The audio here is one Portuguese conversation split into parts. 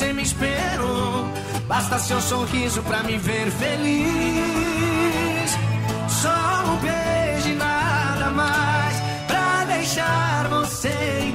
você me esperou. Basta seu sorriso pra me ver feliz. Só um beijo e nada mais pra deixar você em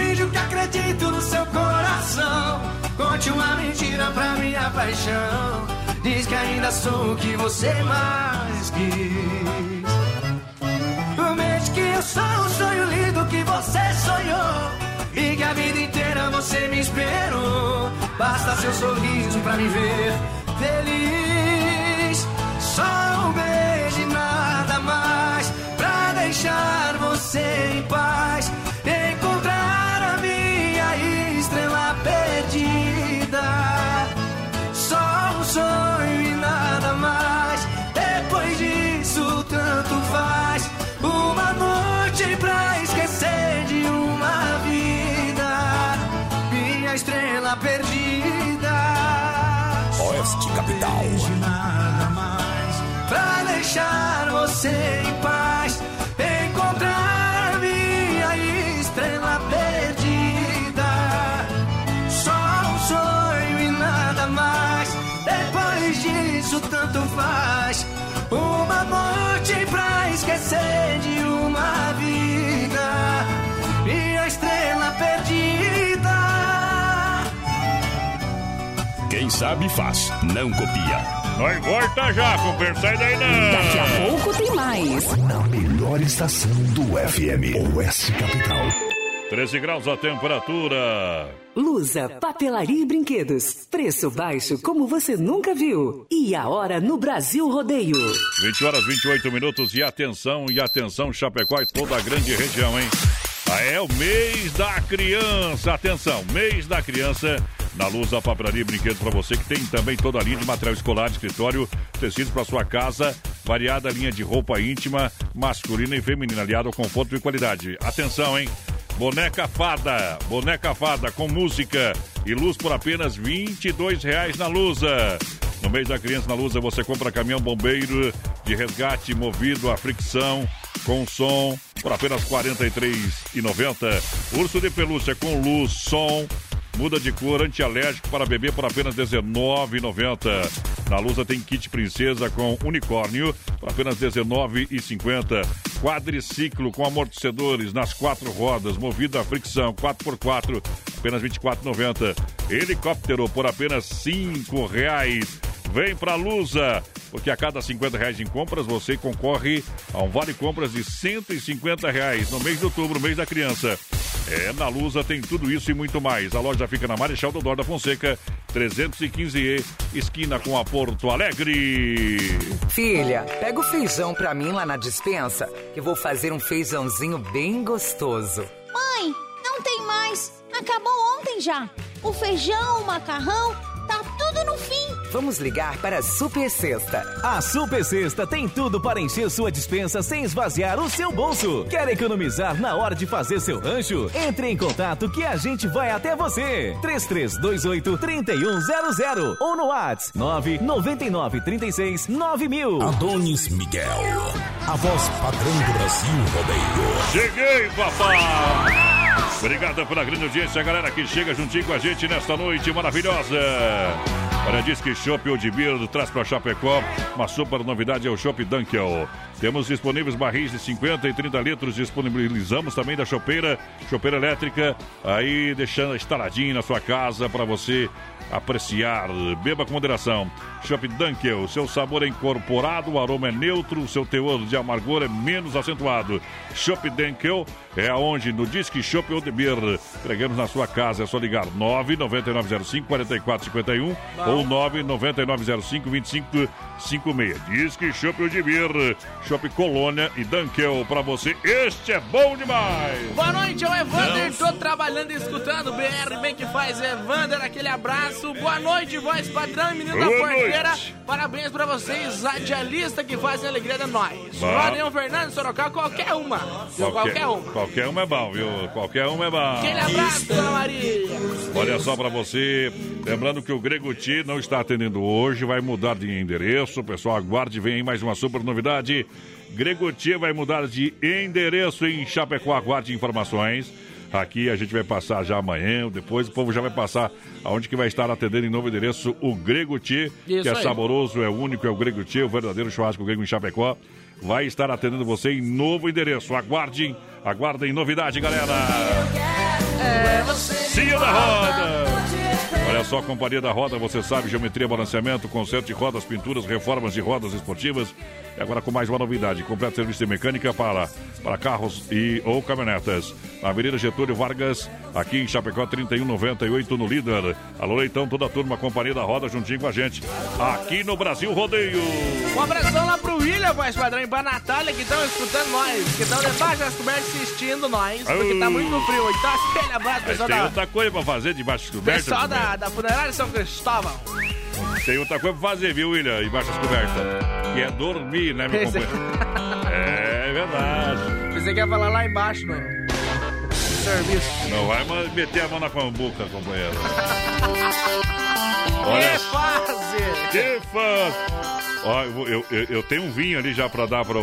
Mente que acredito no seu coração. Conte uma mentira pra minha paixão. Diz que ainda sou o que você mais quis. Mente que eu sou um sonho lindo que você sonhou. E que a vida inteira você me esperou. Basta seu sorriso pra me ver feliz. Só um beijo e nada mais pra deixar você em paz. Estrela perdida. Oeste Capital. E nada mais pra deixar você em paz. Encontrar minha estrela perdida. Só um sonho e nada mais. Depois disso, tanto faz. Uma noite pra esquecer de uma vida. Minha estrela perdida. Quem sabe faz, não copia. Nós volta já, companheiro. Sai daí não. Daqui a pouco tem mais. Na melhor estação do FM, Oeste Capital. 13 graus a temperatura. Lusa, papelaria e brinquedos. Preço baixo como você nunca viu. E a hora no Brasil Rodeio. 20 horas 28 minutos e atenção, e atenção, Chapecó e toda a grande região, hein? Ah, é o mês da criança. Atenção, mês da criança. Na Luz da Papelaria Brinquedos para você, que tem também toda a linha de material escolar, de escritório, tecidos para sua casa, variada linha de roupa íntima, masculina e feminina, aliado ao conforto e qualidade. Atenção, hein? Boneca Fada, Boneca Fada com música e luz por apenas 22 reais na Lusa. No mês da criança na Lusa você compra caminhão bombeiro de resgate movido a fricção com som por apenas R$ 43,90. Urso de pelúcia com luz, som, muda de cor, antialérgico para bebê por apenas R$ 19,90. Na Lusa tem kit princesa com unicórnio por apenas R$ 19,50. Quadriciclo com amortecedores nas quatro rodas, movido a fricção 4x4, apenas R$ 24,90. Helicóptero por apenas R$ 5,00. Vem pra Lusa, porque a cada 50 reais em compras você concorre a um vale compras de 150 reais no mês de outubro, mês da criança. É, na Lusa tem tudo isso e muito mais. A loja fica na Marechal Dodor da Fonseca, 315E, esquina com a Porto Alegre. Filha, pega o feijão pra mim lá na dispensa, que eu vou fazer um feijãozinho bem gostoso. Mãe, não tem mais. Acabou ontem já. O feijão, o macarrão, tá tudo no fim. Vamos ligar para a Super Sexta. A Super Sexta tem tudo para encher sua dispensa sem esvaziar o seu bolso. Quer economizar na hora de fazer seu rancho? Entre em contato que a gente vai até você. 3328 3100 ou no WhatsApp 999 36 9000. Adonis Miguel, a voz padrão do Brasil Rodeio. Cheguei, papai! Obrigado pela grande audiência, galera que chega juntinho com a gente nesta noite maravilhosa. Olha, diz que Chopp Odibir traz para Chapecó uma super novidade, é o Chopp Dunkel. Temos disponíveis barris de 50 e 30 litros, disponibilizamos também da chopeira, chopeira elétrica, aí deixando instaladinho na sua casa para você apreciar. Beba com moderação. Chopp Dunkel, seu sabor é incorporado, o aroma é neutro, seu teor de amargor é menos acentuado. Chopp Dunkel é aonde no Disque Chopp Odebir. Entregamos na sua casa, é só ligar 99905 4451 ou ou 99905-2556. Diz que Chopp Udibir, Chopp Colônia e Dunkel pra você. Este é bom demais! Boa noite, é o Evander. Tô trabalhando e escutando BR. Bem que faz, Evander. Aquele abraço. Boa noite, voz padrão e menino da porteira. noite. Parabéns pra vocês, radialista que fazem a alegria de nós. Rodrigo Fernandes, Sorocaba, qualquer uma. Viu? Qualquer uma. Qualquer uma é bom, viu? Qualquer uma é bom. Aquele abraço, Dona Maria. Olha só pra você, lembrando que o Grego Ti não está atendendo hoje, vai mudar de endereço. Pessoal, aguarde, vem aí mais uma super novidade. Grego Ti vai mudar de endereço em Chapecó, aguarde informações. Aqui a gente vai passar já amanhã, depois o povo já vai passar aonde que vai estar atendendo em novo endereço o Grego Ti, Isso que é aí. saboroso, é único, é o Grego Ti, o verdadeiro churrasco grego em Chapecó. Vai estar atendendo você em novo endereço. Aguardem, aguardem novidade, galera. Cia da Roda. Olha só, Companhia da Roda, você sabe, geometria, balanceamento, conserto de rodas, pinturas, reformas de rodas esportivas. E agora com mais uma novidade, completo serviço de mecânica para, para carros e ou caminhonetas. Na Avenida Getúlio Vargas, aqui em Chapecó, 3198 no Líder. Alô, Leitão, toda a turma, Companhia da Roda, juntinho com a gente. Aqui no Brasil Rodeio. Um abração lá pro William, voz padrão, e pra Natália que estão escutando nós, que estão debaixo das cobertas assistindo nós, porque tá muito frio. Então, aquele abraço, Mas pessoal tem da, outra coisa pra fazer debaixo das cobertas. pessoal né? Da, da funerária São Cristóvão. Tem outra coisa pra fazer, viu, William? Embaixo das cobertas. Que é dormir, né, meu companheiro? É verdade. Você quer falar lá embaixo no serviço. Não vai meter a mão na cambuca, companheiro. Que Olha, fase! que fã! Ó, eu, eu, eu tenho um vinho ali já pra dar pro.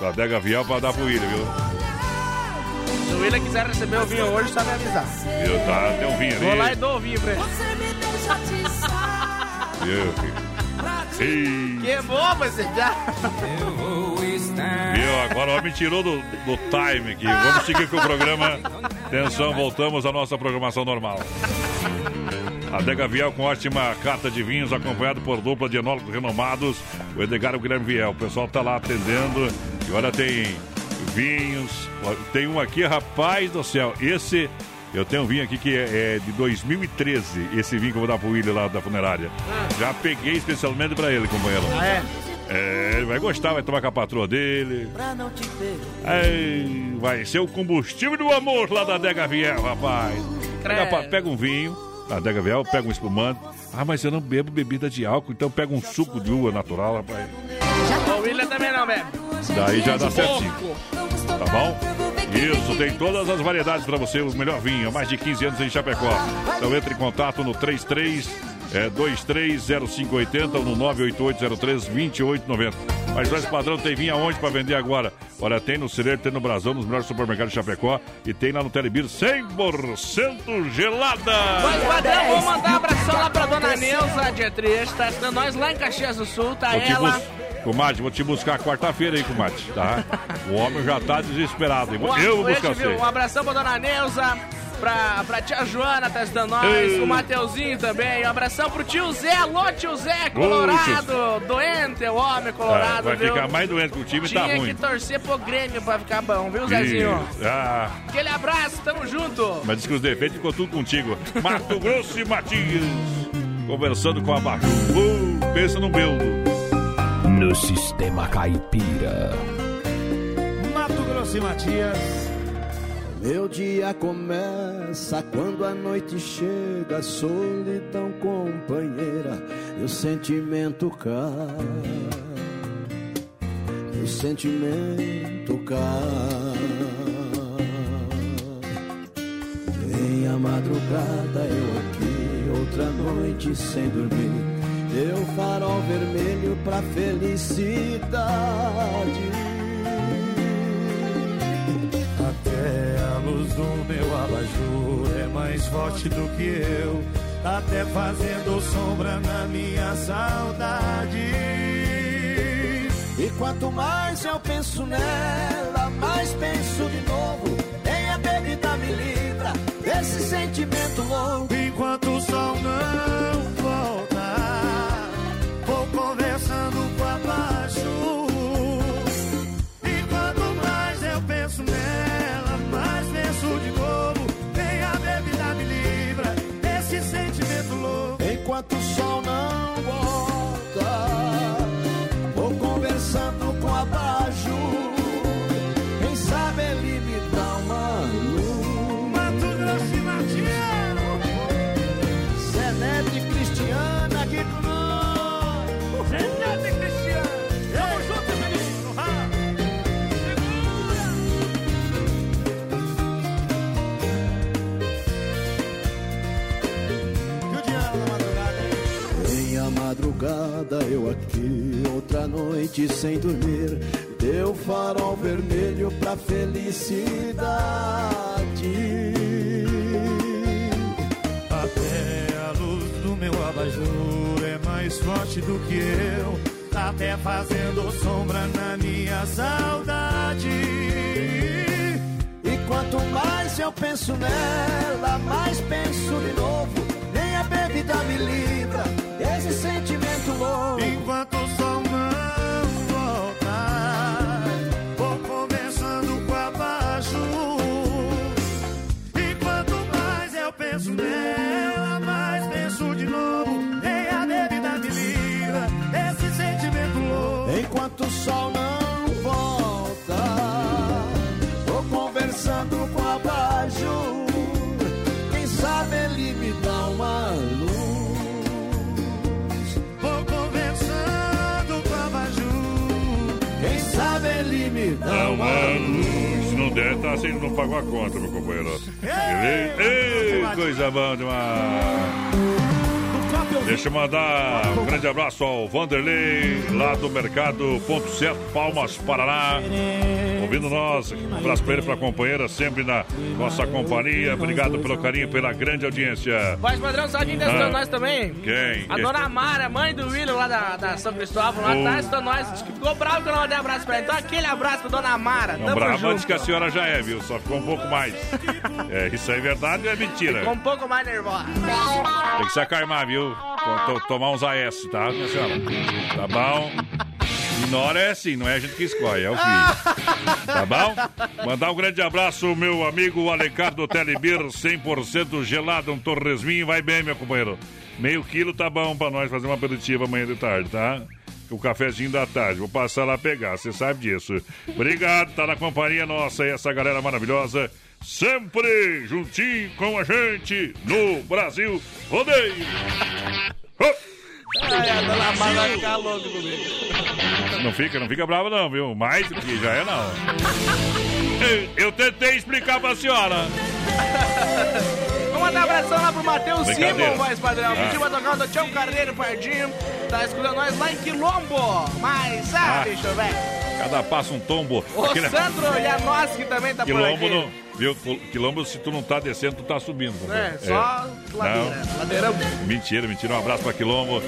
Da Dega Vial pra dar pro William, viu? Se o William quiser receber o vinho hoje, só me avisar. Viu? Tá, tem um vinho ali. Vou lá e dou o vinho pra ele. Viu, filho? Que bom, você já. Viu? Agora o homem tirou do, do time aqui. Vamos seguir com o programa. Atenção, voltamos à nossa programação normal. Adega Viel com ótima carta de vinhos, acompanhado por dupla de enólogos renomados, o Edgar e o Guilherme Viel. O pessoal tá lá atendendo e olha, tem vinhos. Tem um aqui, rapaz do céu. Esse, eu tenho um vinho aqui que é, é de 2013. Esse vinho que eu vou dar pro William lá da funerária. Já peguei especialmente pra ele, companheiro. Ah, é? É, ele vai gostar, vai tomar com a patroa dele. Ai, vai ser o combustível do amor lá da Adega Viel, rapaz. Pega, pega um vinho da Adega Viel, pega um espumante. Ah, mas eu não bebo bebida de álcool, então pega um suco de uva natural, rapaz. O William também não bebe. Daí já dá certinho. Tá bom? Isso, tem todas as variedades pra você, o melhor vinho, há mais de 15 anos em Chapecó. Então entre em contato no 33 é, 230580 ou no 988032890. Mas nós padrão tem vinho aonde pra vender agora? Olha, tem no Cireiro, tem no Brasão, nos melhores supermercados de Chapecó e tem lá no Telebir 100% gelada. Mas, padrão, vou mandar um abração lá pra dona Neuza, Dietrich, tá nós lá em Caxias do Sul, tá ela. Comadre, vou te buscar quarta-feira aí, comadre, tá? O homem já tá desesperado. Eu vou buscar você. um abração pra dona Neuza, pra, pra tia Joana, tá ajudando nós, Ei. o Mateuzinho também. Um abração pro tio Zé, alô tio Zé, colorado, doente, o homem É, colorado, vai viu? ficar mais doente que o time Tinha tá que ruim. torcer pro Grêmio pra ficar bom, viu, Zezinho? Ah, Aquele abraço, tamo junto. mas diz que os defeitos ficou tudo contigo. Mato Grosso e Matias. Conversando com a Baixo. Uh, pensa no Beldo. No Sistema Caipira. Mato Grosso e Matias. Meu dia começa quando a noite chega, solidão companheira, e o sentimento cai. O sentimento cai. Em a madrugada eu aqui, outra noite sem dormir. Deu farol vermelho pra felicidade. Até a luz do meu abajur é mais forte do que eu, até fazendo sombra na minha saudade. E quanto mais eu penso nela, mais penso de novo. Nem a bebida me livra desse sentimento louco. Enquanto estrada, eu aqui, outra noite sem dormir. Deu farol vermelho pra felicidade. Até a luz do meu abajur é mais forte do que eu. Tá até fazendo sombra na minha saudade. E quanto mais eu penso nela, mais penso de novo. Nem a bebida me livra sentimento louco. Tá assim, não pagou a conta, meu companheiro. Ei, ei, coisa boa demais. Deixa eu mandar um grande abraço ao Vanderlei, lá do Mercado Ponto Certo, Palmas, Paraná. Ouvindo nós, um abraço pra ele, pra companheira, sempre na nossa companhia. Obrigado pelo carinho, pela grande audiência. Voz padrão, sabe quem tá Ah. nós também? Quem? A dona Mara, mãe do William lá da, da São Cristóvão, lá Oh. tá nós. Diz que ficou bravo que eu não mandei abraço pra ela. Então aquele abraço pra dona Mara. Não, brava junto. antes que a senhora já é, viu? Só ficou um pouco mais. É, isso é verdade ou é mentira? Ficou um pouco mais nervosa. Tem que se acalmar, viu? To- to- Tomar uns AS, tá, minha senhora? Tá bom? E é assim, não é a gente que escolhe, é o filho. Tá bom? Mandar um grande abraço, meu amigo Alencar do Telebir, 100% gelado, um torresminho, vai bem, meu companheiro. Meio quilo tá bom pra nós fazer uma aperitiva amanhã de tarde, tá? O cafezinho da tarde, vou passar lá pegar, você sabe disso. Obrigado, tá na companhia nossa e essa galera maravilhosa, sempre juntinho com a gente no Brasil Rodeio. Ai, a dona Mara vai louca comigo. Não fica, não fica brava não, viu? Mais do que já é não. Eu, eu tentei explicar pra senhora. Vamos mandar um abração lá pro Matheus. Simon, voz padrão. Ah. Pediu pra tocar o do Tião Carneiro Pardinho. Tá escutando nós lá em Quilombo. Mas, ah, Ah. bicho, velho. Cada passo um tombo. O Aquele- Sandro Janoski também tá por Quilombo aqui. não. Viu? Quilombo, se tu não tá descendo, tu tá subindo. É, companheiro. só ladeira. Ladeirão. Mentira, mentira. Um abraço pra Quilombo.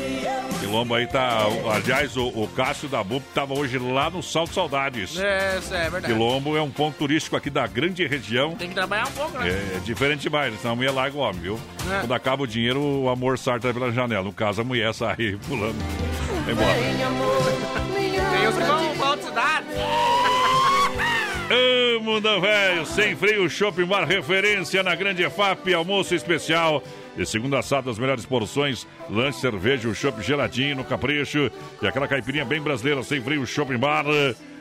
Quilombo aí tá. Aliás, o, o Cássio da BUP tava hoje lá no Salto Saudades. É, isso é verdade. Quilombo é um ponto turístico aqui da grande região. Tem que trabalhar um pouco, né? É diferente demais, senão a mulher larga o homem, viu? É. Quando acaba o dinheiro, o amor sarta pela janela. No caso, a mulher sai pulando. Vai embora. Tem os que vão pra outra cidade. Ô, Mundão Velho, sem freio, Shopping Bar, referência na Grande EFAP, almoço especial. De segunda a sábado, as melhores porções, lanche, cerveja, o chopp geladinho no capricho e aquela caipirinha bem brasileira, sem freio, Shopping Bar.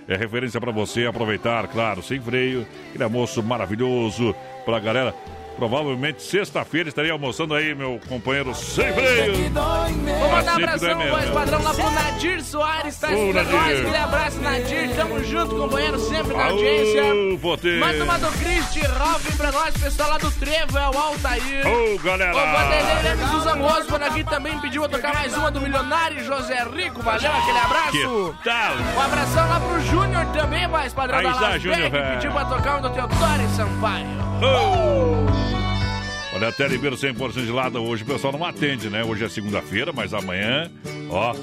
É referência pra você aproveitar, claro, sem freio. Aquele almoço maravilhoso pra galera. Provavelmente sexta-feira estarei almoçando aí, meu companheiro sem freio. Vou mandar um abração, voz padrão, lá pro Nadir Soares, tá Nadir. nós. Aquele abraço, Nadir. Tamo junto, companheiro, sempre na audiência. Potê. Manda uma do Cristi, Robin pra nós, pessoal lá do Trevo, é o Altair. Ô, galera. O Vanderlei Lemes dos Amos por aqui também pediu a tocar mais uma do Milionário José Rico. Valeu, aquele abraço. Que tal? Um abração lá pro Júnior também, voz padrão Aí da está, Las Júnior, pediu pra tocar um do Teodoro Sampaio. Oh! Olha, até Ribeiro 100% gelada hoje. O pessoal não atende, né? Hoje é segunda-feira, mas amanhã, ó.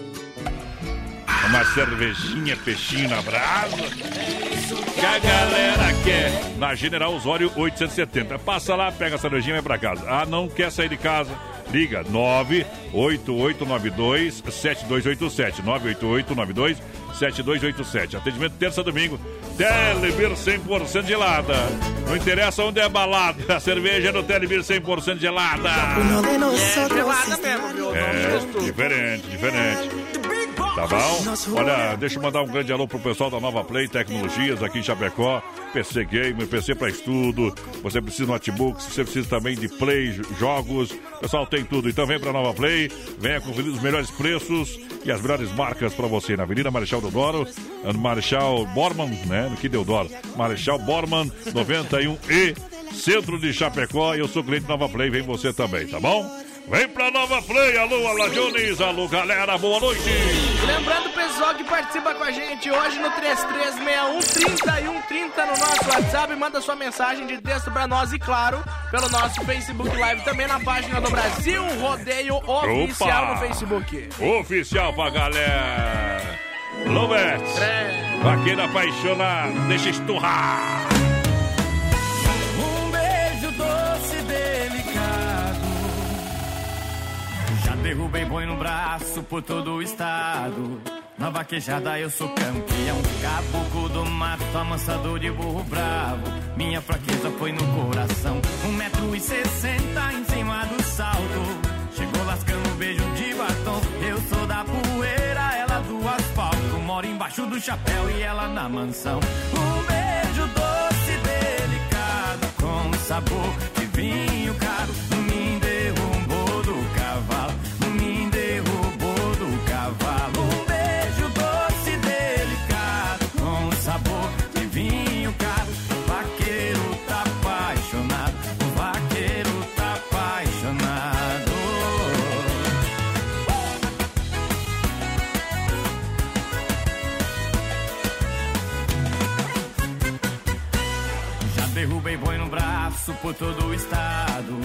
Uma cervejinha, peixinho na brasa. Que a galera quer. Na General Osório 870. Passa lá, pega a cervejinha e vai pra casa. Ah, não quer sair de casa? Liga 98892-7287. 98892-7287. Atendimento terça domingo. Telebir 100% gelada. Não interessa onde é balada. A cerveja é no Telebir 100% gelada. É gelada mesmo, viu? É, diferente, diferente. Tá bom? Olha, deixa eu mandar um grande alô pro pessoal da Nova Play Tecnologias aqui em Chapecó. PC Gamer, PC para estudo. Você precisa de notebook, você precisa também de play, jogos. Pessoal tem tudo. Então vem pra Nova Play, venha conferir os melhores preços e as melhores marcas pra você. Na Avenida Marechal Deodoro, no Marechal Borman, né? No que Deodoro. Marechal Borman 91E, centro de Chapecó. Eu sou cliente Nova Play, vem você também, tá bom? Vem pra Nova Play, alô, Ala Jones, alô, galera, boa noite. Lembrando o pessoal que participa com a gente hoje no 3361 no nosso WhatsApp, manda sua mensagem de texto pra nós e, claro, pelo nosso Facebook Live, também na página do Brasil Rodeio Oficial Opa! no Facebook. Oficial pra galera. Lobet, É. vaqueiro apaixonado, deixa esturrar. Derrubei boi no braço por todo o estado. Na vaquejada eu sou campeão. Caboclo do mato, amansador de burro bravo. Minha fraqueza foi no coração. Um metro e sessenta em cima do salto. Chegou lascando um beijo de batom. Eu sou da poeira, ela do asfalto. Moro embaixo do chapéu e ela na mansão. Um beijo doce delicado. Com sabor de vinho caro. Por todo o estado.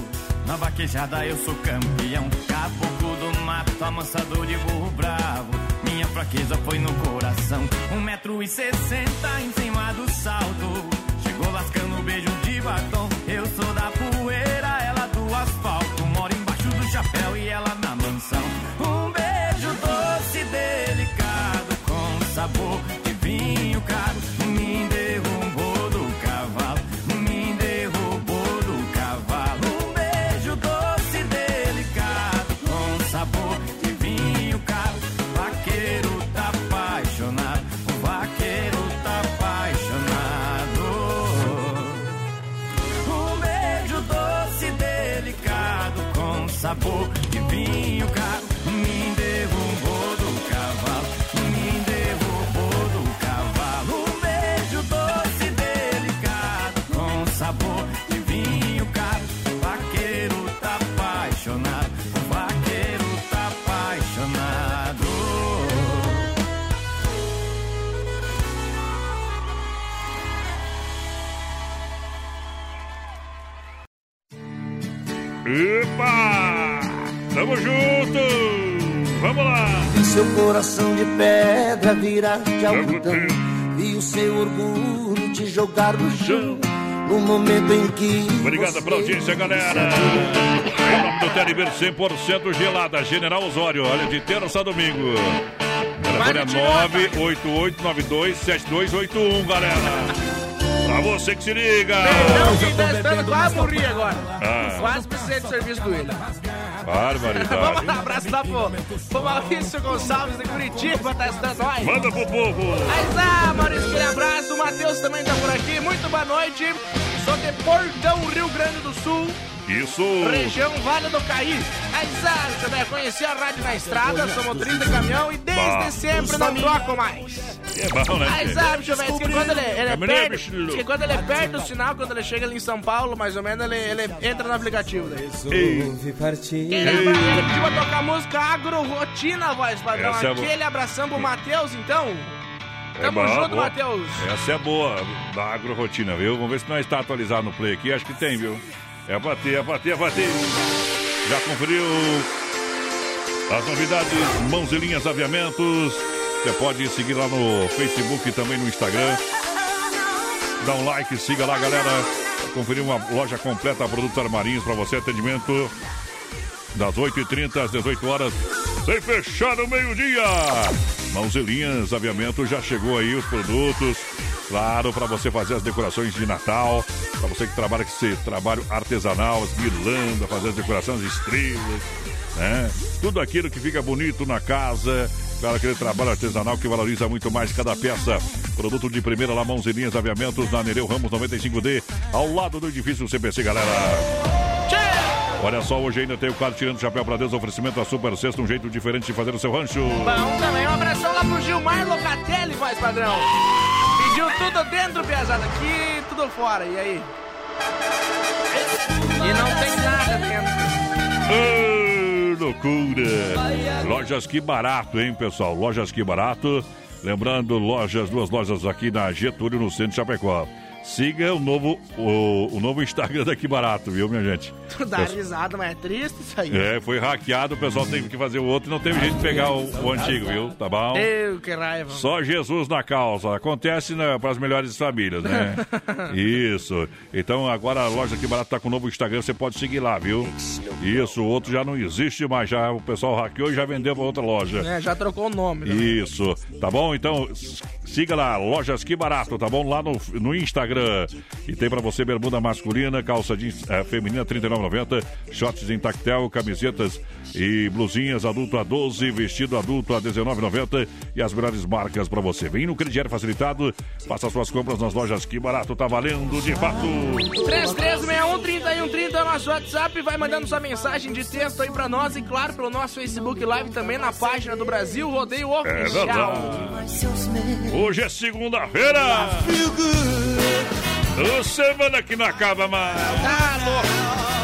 Na vaquejada eu sou campeão. Caboclo do mato, amansador de burro bravo. Minha fraqueza foi no coração. Um metro e sessenta em cima do salto. Chegou lascando um beijo de batom. Eu sou da poeira, ela do asfalto. Moro embaixo do chapéu e ela na mansão. Um beijo doce delicado. Com sabor Epa! Tamo junto! Vamos lá! Vi seu coração de pedra virar de algodão. Vi o seu orgulho te jogar no chão. No momento em que. Obrigado pela audiência, galera. Em nome do Telebir 100% gelada, General Osório. Olha, de terça a domingo. Telefone é 988927281, galera. Pra você que se liga. Não, quem tá esperando quase morri agora. Ah. Quase precisei do serviço do William. Vamos Barbaridade. lá, abraço lá pro, pro Maurício Gonçalves de Curitiba, tá estando nós. Manda pro povo. Mas ah, Maurício, aquele abraço. O Matheus também tá por aqui. Muito boa noite. Sou de Portão, Rio Grande do Sul. Isso. Região Vale do Caí. Ah, deixa eu ver, conheci a rádio na estrada, sou motorista de caminhão e desde Bah. sempre não troco mais. É bom, né? Mas gente? deixa eu ver, diz que quando ele, ele bicho diz que quando ele perde o sinal, quando ele chega ali em São Paulo, mais ou menos, ele, ele entra no aplicativo daí. Quem lembra ele pediu pra tocar música Agrorotina, voz padrão. Essa é. Aquele abração pro Matheus, então. É Tamo boa, junto, boa. Matheus. Essa é boa, da agrorotina, viu? Vamos ver se nós está atualizado no play aqui. Acho que tem, viu? É pra ter, é pra ter, é pra ter. Já conferiu as novidades Mãos e Linhas Aviamentos? Você pode seguir lá no Facebook e também no Instagram. Dá um like, siga lá, galera. Conferir uma loja completa, produtos armarinhos para você, atendimento das 8h30 às 18 horas, sem fechar no meio-dia. Mãos e linhas, aviamento, já chegou aí os produtos. Claro, para você fazer as decorações de Natal, para você que trabalha com esse trabalho artesanal, as guirlandas, fazer as decorações, estrelas, né? Tudo aquilo que fica bonito na casa. Claro, aquele trabalho artesanal que valoriza muito mais cada peça. Produto de primeira lá, mãos linhas, aviamentos, na Nereu Ramos 95D, ao lado do edifício CPC, galera. Olha só, hoje ainda tem o quadro Tirando o Chapéu pra Deus, oferecimento da Super Sexta, um jeito diferente de fazer o seu rancho. Bom também, um abração lá pro Gilmar Locatelli, voz padrão. Pediu tudo dentro, piazada, aqui tudo fora, e aí? E não tem nada dentro. Loucura. Lojas que barato, hein, pessoal? Lojas que barato. Lembrando, lojas, duas lojas aqui na Getúlio, no centro de Chapecó. Siga o novo, o, o novo Instagram daqui barato, viu, minha gente? Tu dá risada, mas é triste isso aí. É, foi hackeado, o pessoal teve que fazer o outro e não teve jeito de pegar o, o antigo, viu? Tá bom? Eu, que raiva. Só Jesus na causa. Acontece né, para as melhores famílias, né? Isso. Então agora a loja aqui barata tá com o novo Instagram, você pode seguir lá, viu? Isso, o outro já não existe mais, já o pessoal hackeou e já vendeu para outra loja. É, já trocou o nome. Né? Isso, tá bom? Então siga lá, lojas que barato, tá bom? Lá no, no Instagram. E tem para você bermuda masculina, calça jeans eh, feminina 39,90, shorts em tactel, camisetas e blusinhas adulto a 12, vestido adulto a 19,90 e as melhores marcas para você. Vem no crediário facilitado, faça suas compras nas lojas que barato, tá valendo de fato. 3361-3130 é o nosso WhatsApp, vai mandando sua mensagem de texto aí pra nós e claro, pelo nosso Facebook Live também na página do Brasil Rodeio É Oficial. verdade. Hoje é segunda-feira. Semana que não acaba mais. Tá louco.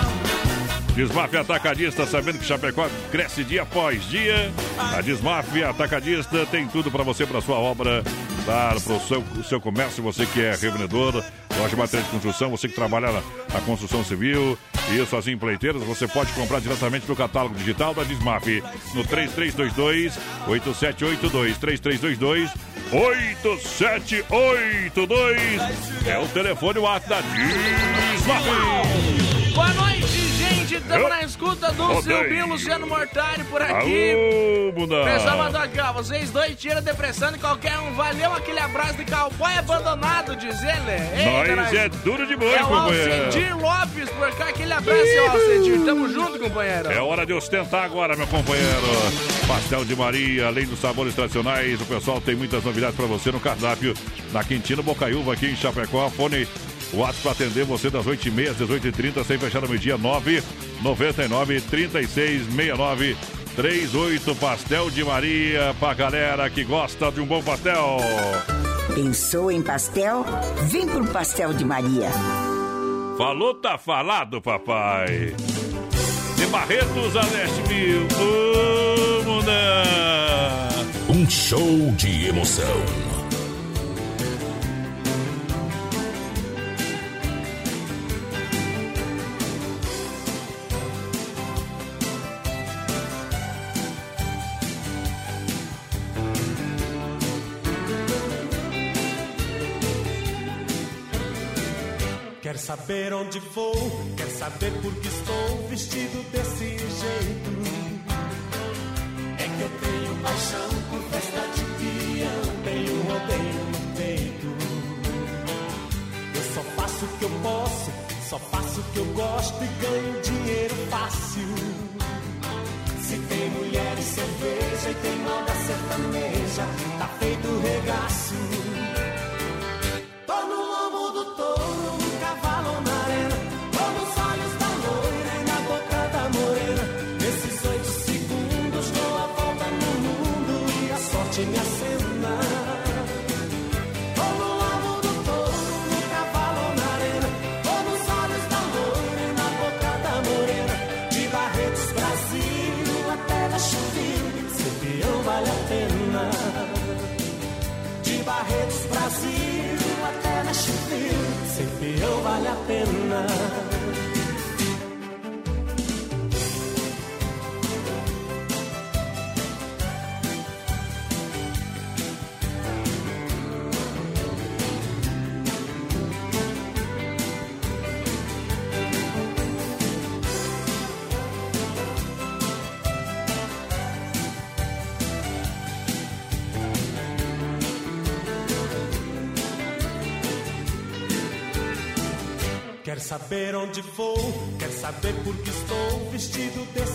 Desmafia Atacadista, sabendo que Chapecó cresce dia após dia. A Desmafia Atacadista tem tudo para você, para sua obra, para o seu, o seu comércio, você que é revendedor, loja de materiais de construção, você que trabalha na, na construção civil, isso, as empreiteiras, você pode comprar diretamente no catálogo digital da Desmaf no 3322 8782 3322 8782 é o telefone WhatsApp da Desmaf. Boa noite, gente. Estamos na escuta do. Silvio Luciano Mortari por aqui. Alô, Bunda. Pessoal ó. Vocês dois tiram depressão de qualquer um. Valeu aquele abraço de cowboy abandonado, diz ele. Eita, Nós é duro de boi, É o companheiro. Alcedir Lopes por cá. Aquele abraço, seu Alcedir. Tamo junto, companheiro. É hora de ostentar agora, meu companheiro. Pastel de Maria, além dos sabores tradicionais, o pessoal tem muitas novidades para você no cardápio na Quintino Bocaiúva, aqui em Chapecó. Fone WhatsApp para atender você das 8h30 às 18h30, sem fechar no meio-dia 9 99 36 69 38 Pastel de Maria pra galera que gosta de um bom pastel. Pensou em pastel? Vem pro Pastel de Maria. Falou, tá falado, papai. De Barretos a Leste Mil. Vamos dar. Um show de emoção. Quer saber onde vou? Quer saber por que estou vestido desse jeito? É que eu tenho paixão por festa de peão, tenho rodeio no peito. Eu só faço o que eu posso, só faço o que eu gosto e ganho dinheiro fácil. Se tem mulher e cerveja e tem moda sertaneja, tá feito regaço. Brasil até Nashville, ser peão vale a pena. Saber onde vou? Quer saber por que estou vestido desse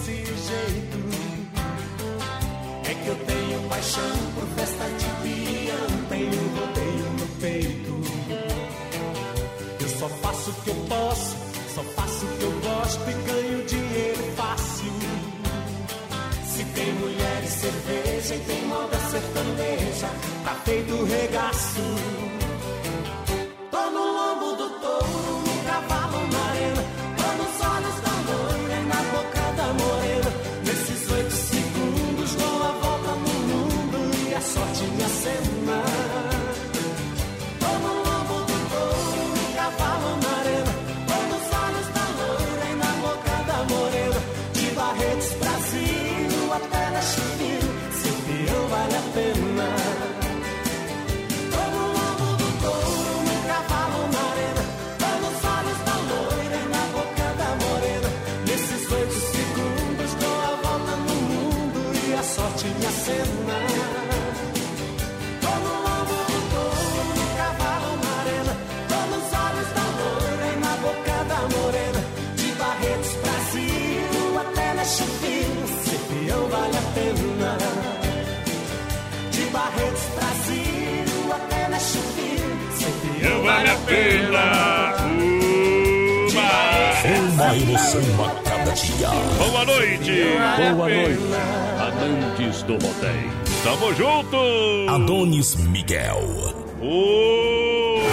Deus, Brasil, na vale a pena. Uma emoção a cada dia. Boa noite. Boa noite. Amantes do Rodeio. Tamo junto. Adonis Miguel. Oba.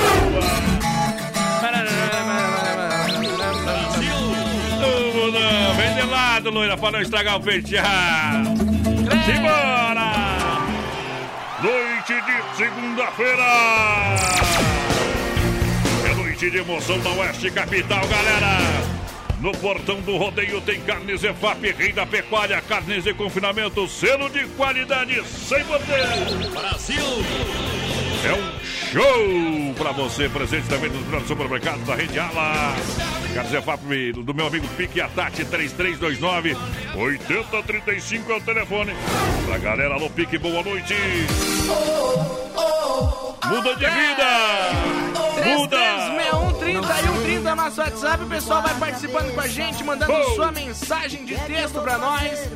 Vem de lado, loira, pra não estragar o peixe. Simbora! Noite de segunda-feira! É noite de emoção na Oeste Capital, galera! No portão do rodeio tem carnes EFAP, rei da pecuária, carnes de confinamento, selo de qualidade sem bordeiro. Brasil! É um show pra você, presente também nos grandes supermercados da rede Ala. Carnes EFAP do meu amigo Pique Atati, 3329 8035 é o telefone. Pra galera, alô Pique, boa noite! Muda de vida! Muda! 3130 nosso WhatsApp, o pessoal vai participando com a gente, mandando Oh. sua mensagem de texto pra nós.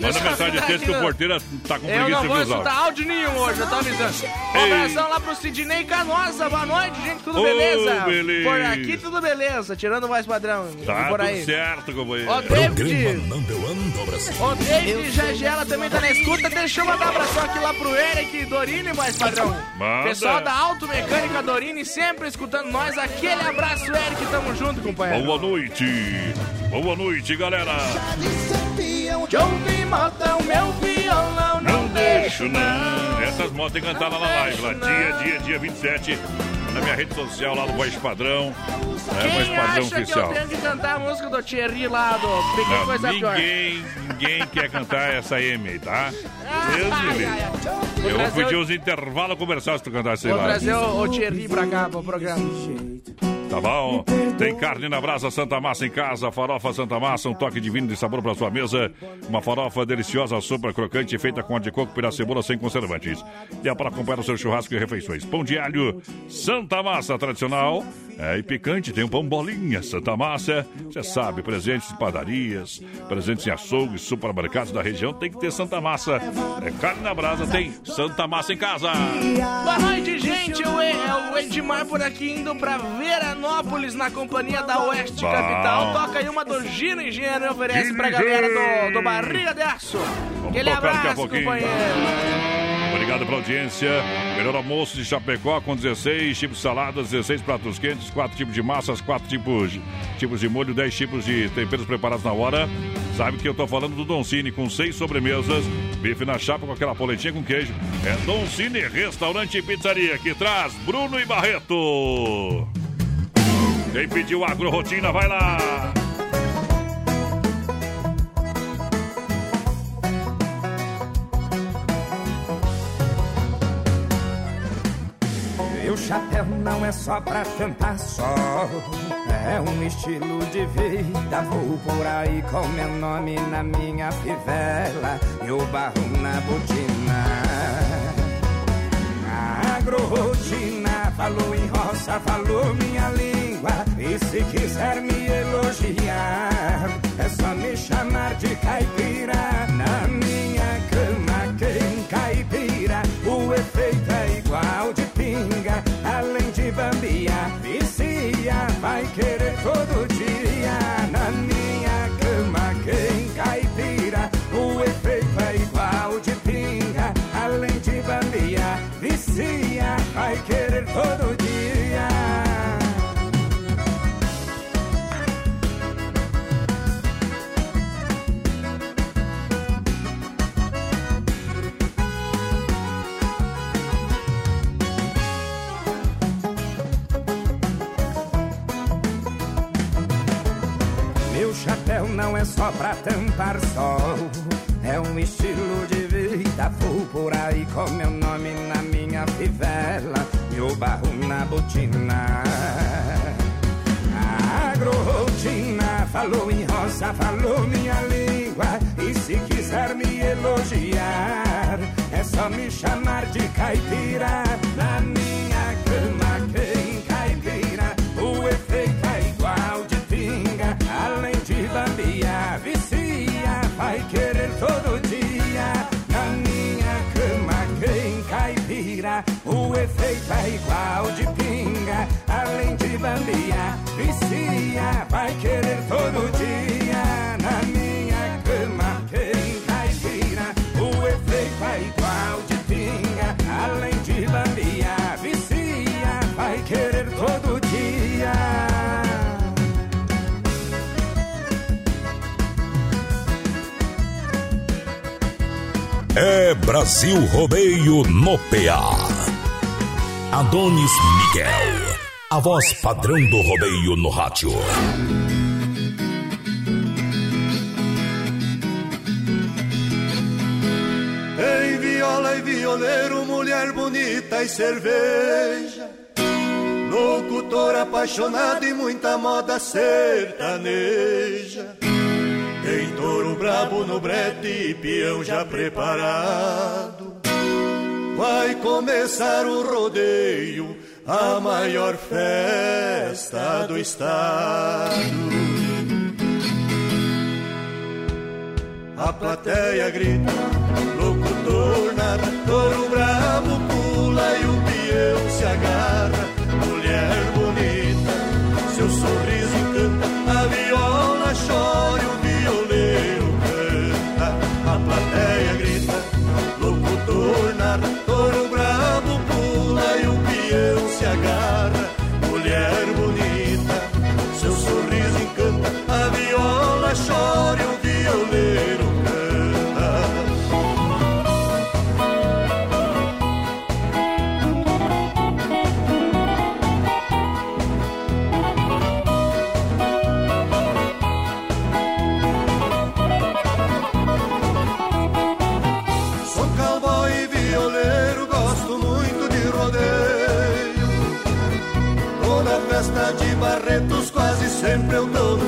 Manda mensagem de texto que o porteiro tá com Eu preguiça não de vou escutar áudio nenhum hoje, eu tô avisando. Um abração lá pro Sidney Canosa, boa noite, gente, tudo Ô, beleza? beleza. Por aqui tudo beleza, tirando o voz padrão. Tá por aí. tudo certo, companheiro. Ó, David. O David Jagela também tá na escuta. Deixa eu mandar um abração aqui lá pro Eric Dorini, voz padrão. Manda. Pessoal da Automecânica Dorini, sempre escutando nós. Aquele abraço, Eric. Tamo junto, companheiro. Boa noite. Boa noite, galera. Modão, meu violão, não, deixo não. Essas motos tem que cantar lá na live, lá. Dia, dia, dia 27. Na minha rede social, lá no Voz Padrão. É, Voz Quem Padrão acha que eu Oficial. tenho que cantar a música do Thierry lá do Pequena Não, Coisa Pior? ninguém, ninguém quer cantar essa M aí, tá? Deus me Ai, livre. Vou Eu vou pedir o- os intervalos comerciais se tu cantar essa aí Vou lá. trazer o, o Thierry pra cá, pro programa. Tá bom? Tem carne na brasa Santa Massa em casa, farofa Santa Massa, um toque divino de sabor para sua mesa. Uma farofa deliciosa, sopa crocante, feita com a de coco, pera cebola sem conservantes. E é para acompanhar o seu churrasco e refeições. Pão de alho Santa Massa tradicional. É, e picante, tem um pão bolinha Santa Massa. Você sabe, presentes em padarias, presentes em açougues, supermercados da região, tem que ter Santa Massa. É carne na brasa, tem Santa Massa em casa. Boa noite, gente. O, E- é o Edmar por aqui indo pra Veranópolis na companhia da Oeste Bom. Capital. Toca aí uma do Gino Engenheiro e oferece pra galera do, do Barriga de Aço. Aquele abraço, pouquinho. companheiro. Obrigado pela audiência. Melhor almoço de Chapecó com 16 tipos de saladas, 16 pratos quentes, 4 tipos de massas, 4 tipos, tipos de molho, 10 tipos de temperos preparados na hora. Sabe que eu tô falando do Don Cine com 6 sobremesas, bife na chapa com aquela polentinha com queijo. É Don Cine Restaurante e Pizzaria que traz Bruno e Barreto. Quem pediu agro rotina, vai lá. Meu chapéu não é só pra cantar só É um estilo de vida Vou por aí com meu nome na minha fivela E o barro na botina Agrorotina Falou em roça, falou minha língua E se quiser me elogiar É só me chamar de caipira. Na minha cama quem caipira O efeito é igual de pinga Além de bambiar, vicia Vai querer todo dia todo dia. Meu chapéu não é só pra tampar sol É um estilo de vida Vou por aí com meu nome na minha fivela O barro na botina. Agrorotina Falou em roça, falou minha língua. E se quiser me elogiar É só me chamar de caipira igual de pinga Vicia, vicia, vai querer todo dia na minha cama, quem caipira. O efeito é igual de pinga, além de bambia. Vicia, vai querer todo dia. É Brasil Rodeio no PA. Adonis Miguel, a voz padrão do rodeio no rádio. Em viola e violeiro, mulher bonita e cerveja. Locutor apaixonado e muita moda sertaneja. Tem touro brabo no brete e peão já preparado. Vai começar o rodeio, a maior festa do estado. A plateia grita, locutor nada, touro bravo pula e o peão se agarra. Mulher sempre eu tô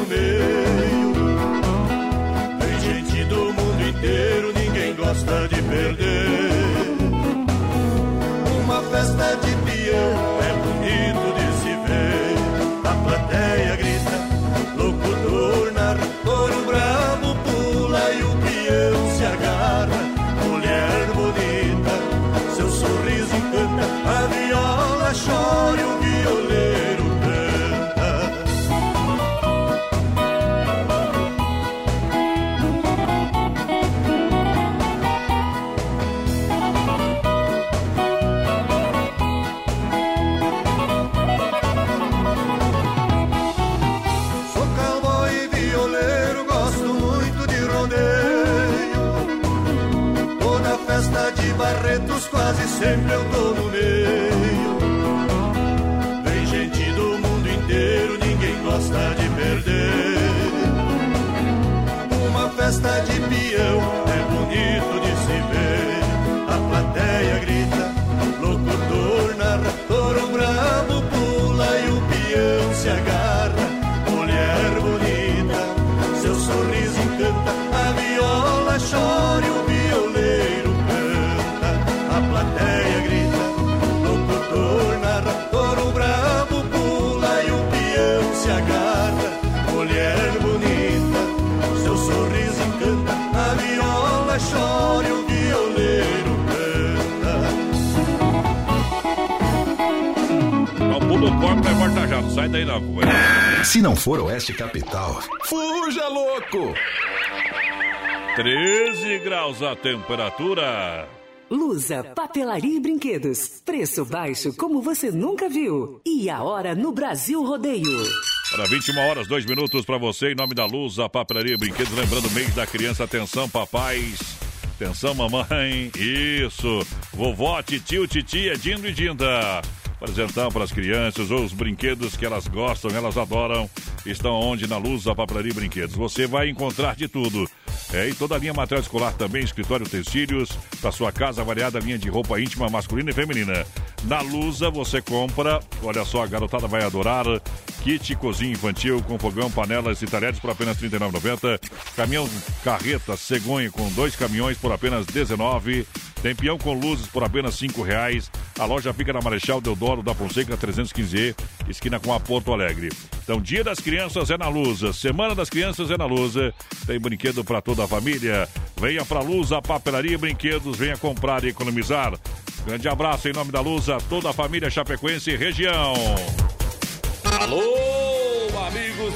sempre eu tô no o corpo, é mortajado. Sai daí não, companheiro. Se não for Oeste Capital, fuja louco! 13 graus a temperatura. Lusa, papelaria e brinquedos. Preço baixo como você nunca viu. E a hora no Brasil Rodeio. Para 21 horas, 2 minutos para você, em nome da Luz, a papelaria e brinquedos. Lembrando o mês da criança. Atenção, papais. Atenção, mamãe. Isso. Vovó, titio, titia, dindo e dinda. Apresentar para as crianças os brinquedos que elas gostam, elas adoram. Estão onde? Na Luz, a papelaria brinquedos. Você vai encontrar de tudo. É, e toda a linha material escolar também, escritório utensílios, para sua casa, variada linha de roupa íntima, masculina e feminina. Na Lusa você compra, olha só, a garotada vai adorar, kit cozinha infantil com fogão, panelas e talheres por apenas R$ 39,90. Caminhão carreta cegonha com dois caminhões por apenas R$ 19,00. Tem peão com luzes por apenas cinco reais. A loja fica na Marechal Deodoro da Fonseca 315E, esquina com a Porto Alegre. Então, Dia das Crianças é na Lusa, Semana das Crianças é na Lusa. Tem brinquedo para toda a família. Venha pra Lusa, papelaria e brinquedos, venha comprar e economizar. Grande abraço em nome da Lusa, toda a família Chapecoense e região. Alô,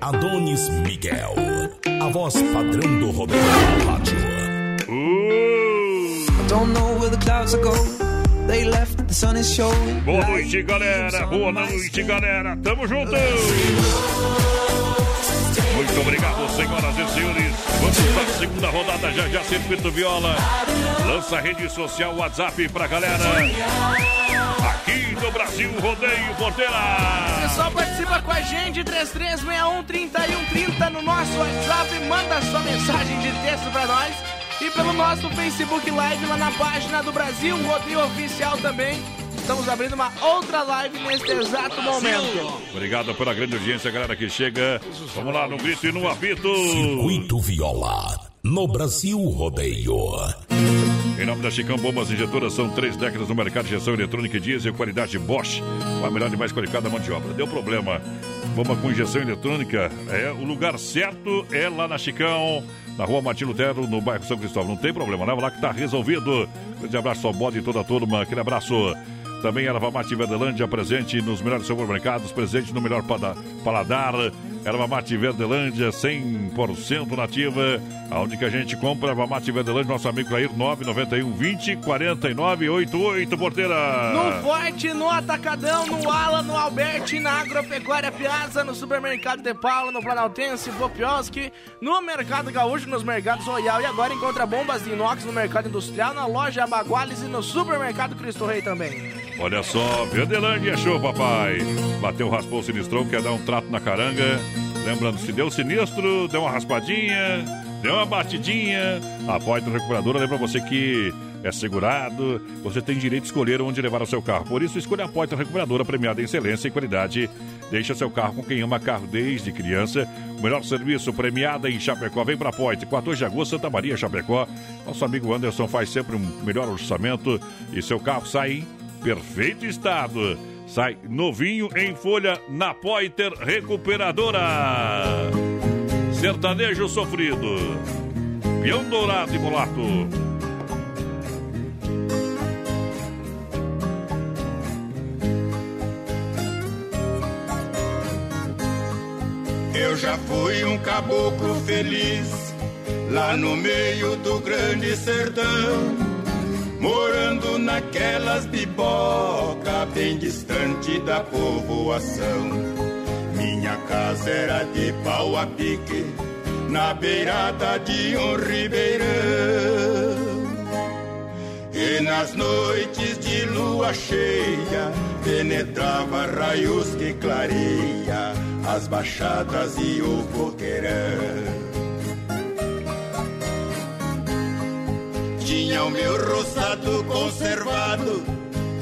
Adonis Miguel, a voz padrão do rodeio do rádio. Don't know where the clouds are going. They left, the sun is showing. Boa noite, galera. Boa noite, galera. Tamo junto. Muito obrigado, senhoras e senhores. Vamos para a segunda rodada já já Circuito Viola. Lança a rede social WhatsApp pra galera. Do Brasil Rodeio Porteira. Pessoal, participa com a gente, 3361-3130 no nosso WhatsApp. Manda sua mensagem de texto pra nós. E pelo nosso Facebook Live lá na página do Brasil Rodeio Oficial também. Estamos abrindo uma outra live neste exato momento. Obrigado pela grande audiência, galera que chega. Vamos lá no grito e no apito. Circuito Viola, no Brasil Rodeio. Em nome da Chicão Bombas Injetoras, são três décadas no mercado de injeção eletrônica e diesel, qualidade Bosch, a melhor e mais qualificada mão de obra. Deu problema, bomba com injeção eletrônica, é o lugar certo, é lá na Chicão, na rua Martin Lutero, no bairro São Cristóvão. Não tem problema, leva lá que tá resolvido. Grande abraço ao bode e toda a turma, aquele abraço. Também Erva Mate Verdelândia, presente nos melhores supermercados, presente no melhor paladar. Erva Mate Verdelândia, 100% nativa. Aonde que a gente compra Erva Mate Verdelândia? Nosso amigo Clair, 991 20 49 88, porteira. No Forte, no Atacadão, no Ala, no Alberti, na Agropecuária Piazza, no Supermercado de Paula, no Planaltense, Bopioski, no Mercado Gaúcho, nos mercados Royal e agora encontra bombas de inox no Mercado Industrial, na loja Baguales e no Supermercado Cristo Rei também. Olha só, Verdelândia show, papai. Bateu, raspou o sinistrão, quer dar um trato na caranga. Lembrando, se deu sinistro, deu uma raspadinha, deu uma batidinha. A Poitra Recuperadora lembra você que é segurado, você tem direito de escolher onde levar o seu carro. Por isso, escolha a Poitra Recuperadora, premiada em excelência e qualidade. Deixa seu carro com quem ama carro desde criança. O melhor serviço premiada em Chapecó. Vem pra Poitra, 14 de agosto, Santa Maria, Chapecó. Nosso amigo Anderson faz sempre um melhor orçamento e seu carro sai perfeito estado. Sai novinho em folha na Poiter Recuperadora. Sertanejo sofrido. Peão dourado e mulato. Eu já fui um caboclo feliz lá no meio do grande sertão, morando naquelas biboca bem distante da povoação. Minha casa era de pau a pique na beirada de um ribeirão. E nas noites de lua cheia penetrava raios que clareia as baixadas e o coqueirão. Tinha o meu roçado conservado,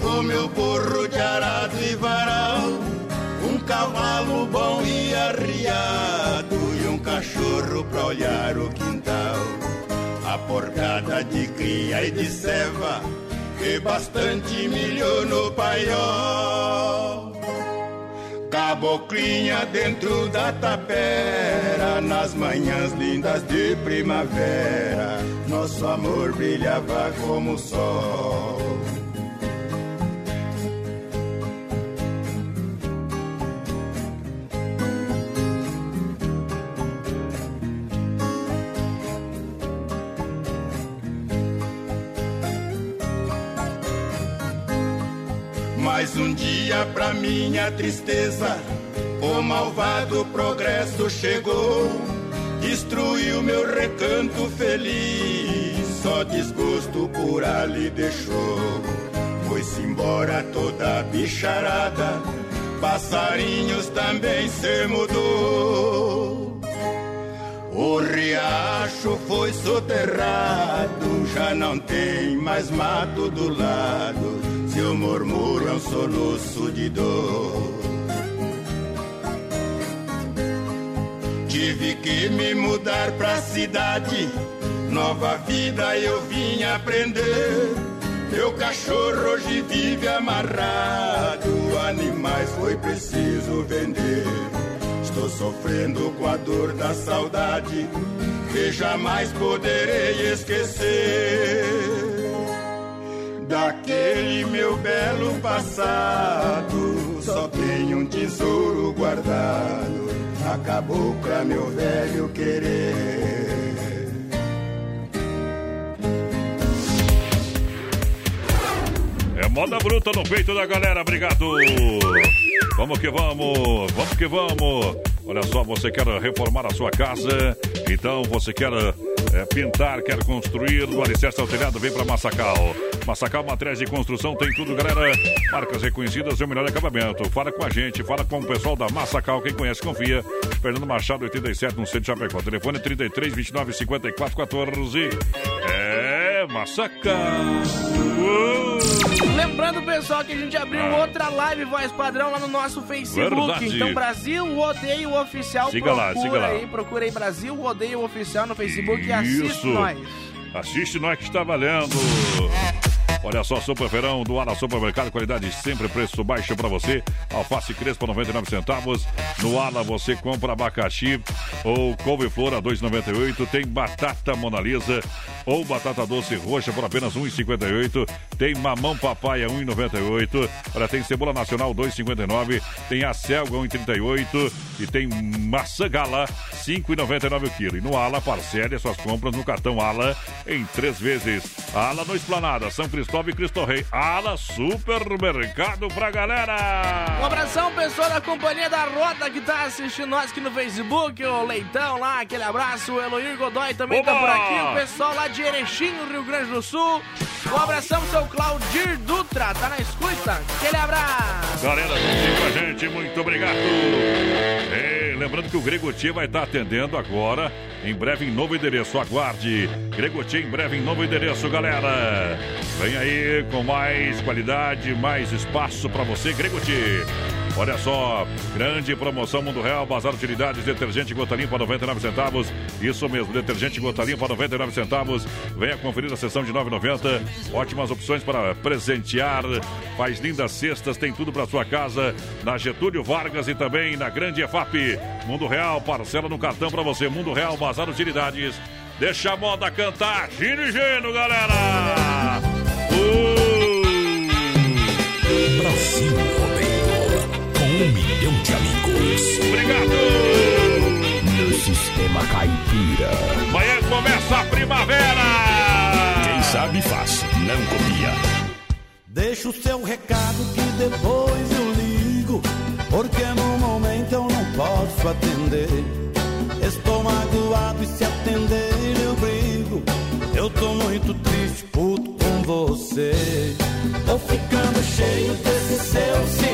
o meu burro de arado e varal, um cavalo bom e arriado e um cachorro pra olhar o quintal. A porcada de cria e de ceva e bastante milho no paiol. Caboclinha dentro da tapera, nas manhãs lindas de primavera, nosso amor brilhava como o sol. Mais um dia pra minha tristeza, o malvado progresso chegou, destruiu meu recanto feliz, só desgosto por ali deixou. Foi-se embora toda a bicharada, passarinhos também se mudou. O riacho foi soterrado, já não tem mais mato do lado. Seu murmúrio é um soluço de dor. Tive que me mudar pra cidade, nova vida eu vim aprender. Meu cachorro hoje vive amarrado, animais foi preciso vender. Estou sofrendo com a dor da saudade, que jamais poderei esquecer. Daquele meu belo passado, só tenho um tesouro guardado. Acabou pra meu velho querer. É moda bruta no peito da galera, obrigado. Vamos que vamos, vamos que vamos. Olha só, você quer reformar a sua casa? Então você quer é, pintar, quer construir do alicerce ao telhado, vem para Massacal. Massacal Materiais de Construção tem tudo, galera. Marcas reconhecidas e o melhor acabamento. Fala com a gente, fala com o pessoal da Massacal, quem conhece, confia. Fernando Machado, 87, no centro de Chapecó. Telefone 33 29 54 14. É Massacal. Uou. Lembrando, pessoal, que a gente abriu Ah. outra live voz padrão lá no nosso Facebook. Verdade. Então, Brasil Odeio Oficial. Siga lá, procura siga lá. aí, procura aí Brasil Odeio Oficial no Facebook e assiste Isso. nós. Assiste nós que está valendo. Olha só, Super Verão do Ala Supermercado, qualidade sempre, preço baixo para você. Alface Crespa, 99 centavos. No Ala você compra abacaxi ou couve-flor a 2,98. Tem batata Monalisa ou batata doce roxa por apenas 1,58. Tem mamão papaya 1,98. Olha, tem cebola nacional 2,59. Tem a selga 1,38. E tem maçã gala 5,99 o quilo. E no Ala, parcele as suas compras no cartão Ala em três vezes. Ala no Esplanada, São Cristóvão e Cristo Rei. Ala Supermercado pra galera. Um abração, pessoal da Companhia da Rota que tá assistindo nós aqui no Facebook, o Leitão lá, aquele abraço, o Eloir Godoy também tá Oba! por aqui, o pessoal lá de Erechim, Rio Grande do Sul. Um abração pro seu Claudir Dutra, tá na escuta? Aquele abraço. Galera, juntinho com a gente, muito obrigado. Ei, lembrando que o Gregotier vai estar atendendo agora, em breve em novo endereço. Aguarde. Gregotier em breve em novo endereço, galera. Vem aí com mais qualidade, mais espaço para você, Gregotier. Olha só, grande promoção Mundo Real, Bazar Utilidades, detergente gota limpa 99 centavos. Isso mesmo, detergente gota limpa 99 centavos. Venha conferir a sessão de 9,90. Ótimas opções para presentear. Faz lindas cestas, tem tudo para sua casa na Getúlio Vargas e também na Grande EFAP. Mundo Real, parcela no cartão para você. Mundo Real, Bazar Utilidades. Deixa a moda cantar, giro e geno, galera! Brasil Rodeio, com um milhão de amigos. Obrigado! No sistema caipira. Amanhã começa a primavera! Quem sabe faz, não copia. Deixa o seu recado que depois eu ligo. Porque no momento eu não posso atender. Estou magoado e se atender eu brigo. Eu tô muito triste, puto com você. Tô ficando cheio desse seu ciúme.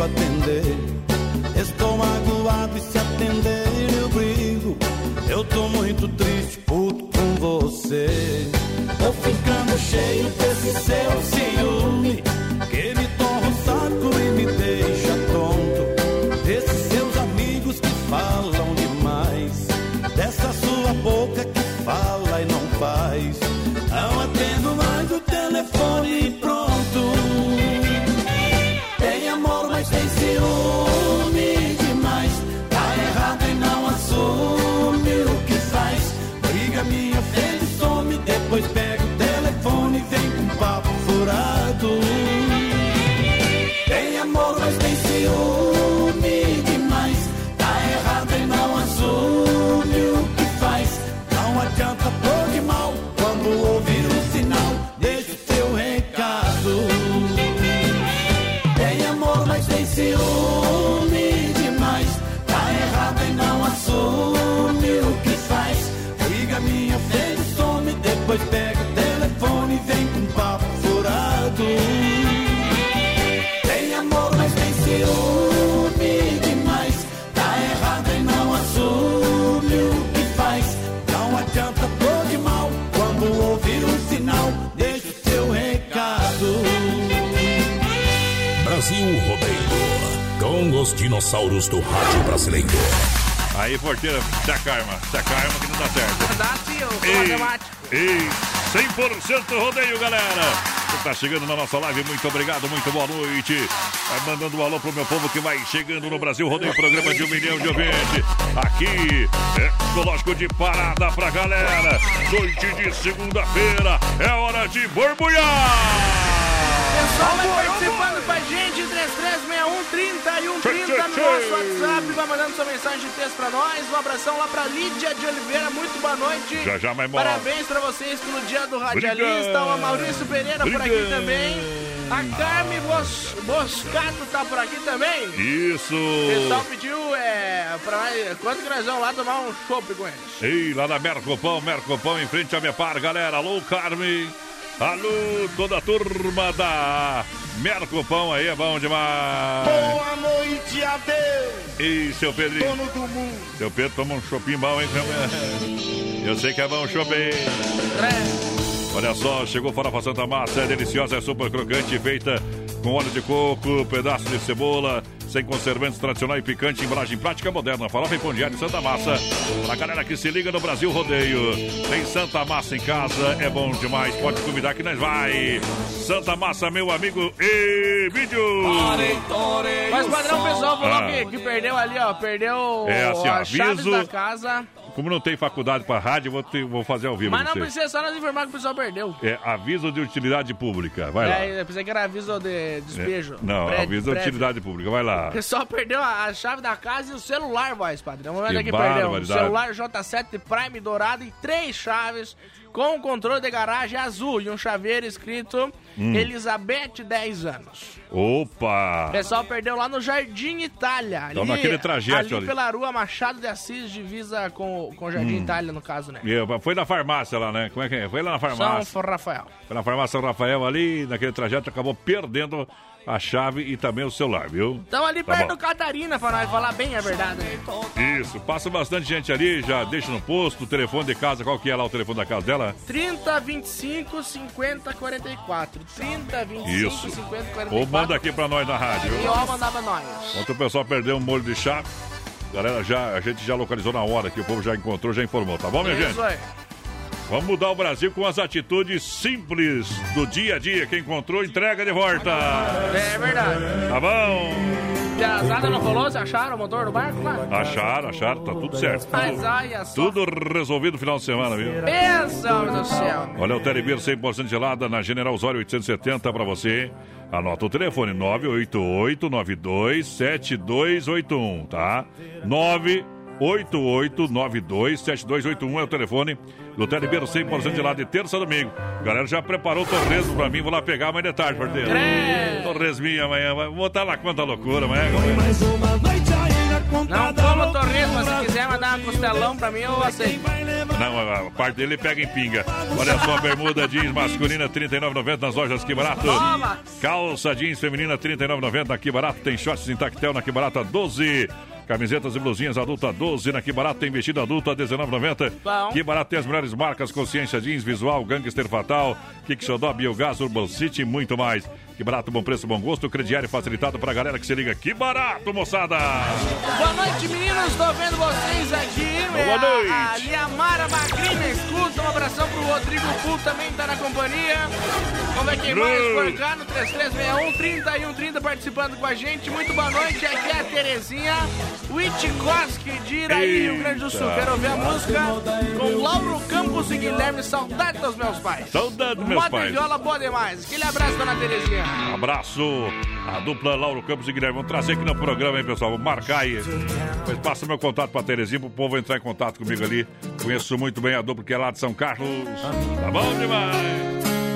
Atender. Aí, porteira, se acalma, se acalma que não dá certo. Ei, ei, 100% rodeio, galera. Você tá chegando na nossa live, muito obrigado, muito boa noite. Vai mandando um alô pro meu povo que vai chegando no Brasil Rodeio, programa de um milhão de ouvintes. Aqui, é Ecológico de Parada pra galera. Noite de segunda-feira, é hora de borbulhar. Pessoal, vai participando com a gente, 3361 30 no nosso WhatsApp, vai mandando sua mensagem de texto pra nós. Um abração lá pra Lídia de Oliveira, muito boa noite. Já, já, vai. Parabéns pra vocês pelo dia do radialista. O Maurício Pereira por aqui também. A Carme Bos, Boscato tá por aqui também. Isso. O pessoal pediu é, pra quando que nós vamos lá tomar um chopp com eles. Ei, lá na Mercopão, Mercopão, em frente à Mepar, galera. Alô, Carmen. Alô, toda a turma da Mercopão aí, é bom demais. Boa noite, adeus, Ei, seu Pedrinho. dono do mundo. Seu Pedro toma um chopinho bom, hein? Eu sei que é bom o chopinho. Olha só, chegou Farofa Santa Massa, é deliciosa, é super crocante, feita com óleo de coco, pedaço de cebola, sem conservantes tradicional e picante, embalagem prática moderna, farofa e pão de alho Santa Massa. Pra galera que se liga no Brasil Rodeio. Tem Santa Massa em casa, é bom demais, pode convidar que nós vai. Santa Massa, meu amigo e vídeo. Mas o padrão pessoal falou Ah. que, que perdeu ali, ó. Perdeu É, assim, ó, chaves aviso- da casa. Como não tem faculdade pra rádio, vou, ter- vou fazer ao vivo. Mas não vocês. precisa só nos informar que o pessoal perdeu. É aviso de utilidade pública. Vai lá. É, eu pensei que era aviso de despejo. É, Não, Prévio, aviso de prévio. utilidade pública. Vai lá. O pessoal perdeu a, a chave da casa e o celular, voz, padrão. Vamos ver Que aqui, perdeu. O celular J7 Prime dourado e três chaves com controle de garagem azul e um chaveiro escrito Hum. Elizabeth, 10 anos. Opa! O pessoal perdeu lá no Jardim Itália. Então, naquele trajeto ali. ali. pela rua Machado de Assis, divisa com, com o Jardim Hum. Itália, no caso, né? E, Foi na farmácia lá, né? Como é que é? Foi lá na farmácia. São Rafael. Foi na farmácia São Rafael ali, naquele trajeto, acabou perdendo a chave e também o celular, viu? Estão ali Tá perto bom. do Catarina, pra nós falar bem a verdade. né? Isso, passa bastante gente ali, já deixa no posto, o telefone de casa, qual que é lá o telefone da casa dela? 30, 25, 50, 44. 30, 25, Isso. 50, 44. Ou manda aqui pra nós na rádio. E ó, mandava nós. Ontem o pessoal perdeu um molho de chave. Galera, já, a gente já localizou na hora que o povo já encontrou, já informou, tá bom, minha gente? Isso aí. Vamos mudar o Brasil com as atitudes simples do dia a dia. Quem encontrou, entrega de volta. É verdade. Tá bom? Piazada não rolou? Você acharam o motor do barco lá? Acharam, acharam, tá tudo certo. Mas olha só. tudo resolvido no final de semana, viu? Pensa, do céu. Olha o Telebir 100% gelada na General Osório 870 pra você. Anota o telefone 988-927281, tá? 988-927281 é o telefone do Telebir 100% gelada de terça a domingo. Galera já preparou o torresmo pra mim, vou lá pegar amanhã de tarde, parceiro. Torresminho amanhã, vai botar lá quanta loucura amanhã. Mais uma noite ainda Não como torresmo, mas se quiser mandar um costelão pra mim, eu aceito. Não, a a parte dele pega em pinga. Olha só, bermuda jeans masculina R$ 39,90 nas lojas Que Barato. Calça jeans feminina R$ 39,90 na Que Barato. Tem shorts em tactel na Que Barato a 12. Camisetas e blusinhas adulta 12 na Que Barato. Tem vestido adulto a 19,90. Bom. Que Barato tem as melhores marcas. Consciência Jeans, Visual, Gangster Fatal, Kick Xodó, Biogás, Urban City e muito mais. Que Barato, bom preço, bom gosto. Crediário facilitado pra galera que se liga. Que barato, moçada! Boa noite, meninos. Tô vendo vocês aqui. Boa É, noite. A, a Liamara Magrinha Rodrigo Fu, também tá na companhia. Vamos ver quem mais por cá no 3361 3130 participando com a gente. Muito boa noite. Aqui é a Terezinha. Witkowski de Iraí, Rio Grande do Sul. Quero ouvir a música com Lauro Campos e Guilherme. Saudade dos meus pais. Saudade dos meus Moda pais. viola boa demais. Aquele abraço, dona Terezinha. Abraço, a dupla Lauro Campos e Guilherme. Vamos trazer aqui no programa, hein, pessoal? Vou marcar aí. Depois passa meu contato pra Terezinha, pro povo entrar em contato comigo ali. Conheço muito bem a dupla que é lá de São Carlos. Tá bom demais.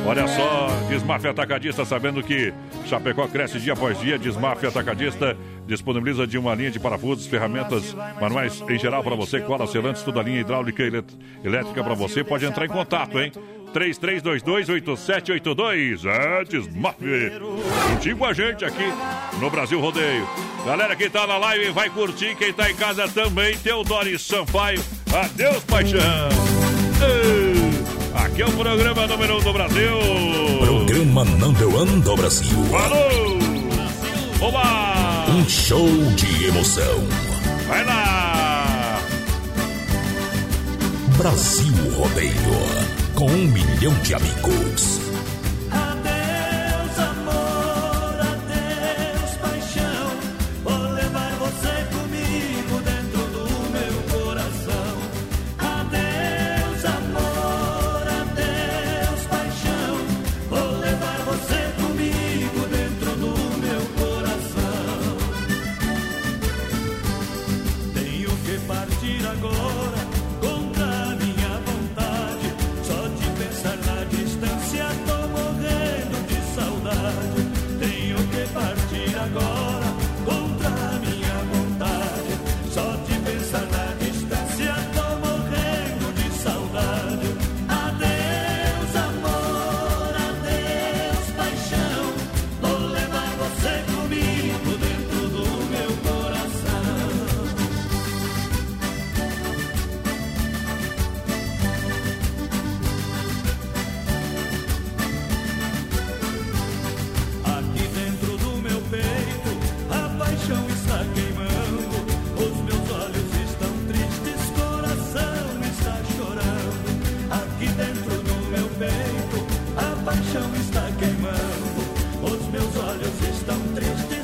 Olha só, Desmafia Atacadista, sabendo que Chapecó cresce dia após dia. Desmafia Atacadista disponibiliza de uma linha de parafusos, ferramentas manuais em geral para você, cola, selantes, toda a linha hidráulica e elétrica para você. Pode entrar em contato, hein? 3322-8782. É, Desmafia. Juntinho com a gente aqui no Brasil Rodeio. Galera que tá na live vai curtir. Quem tá em casa também, Teodoro Sampaio. Adeus, paixão. Ei, Aqui é o programa número 1 do Brasil. Programa number one do Brasil. Alô! Oba! Um show de emoção. Vai lá! Brasil Rodeio. Com um milhão de amigos. Paixão está queimando. Os meus olhos estão tristes,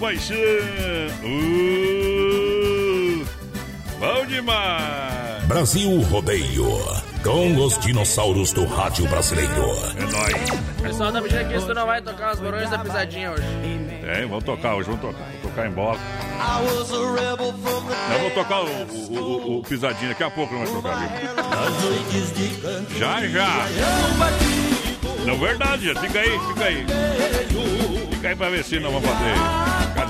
Paixão! Uh, bom demais! Brasil Rodeio. Com os dinossauros do rádio brasileiro. É nóis! Pessoal tá pedindo aqui se tu não vai tocar os barões da pisadinha hoje. É, vamos tocar hoje, vamos tocar. Vou tocar em bola. Eu vou tocar o, o, o- o pisadinho daqui a pouco, não vai tocar, viu? Já, já! Não, verdade, já. fica aí, fica aí. Fica aí pra ver se não vamos fazer.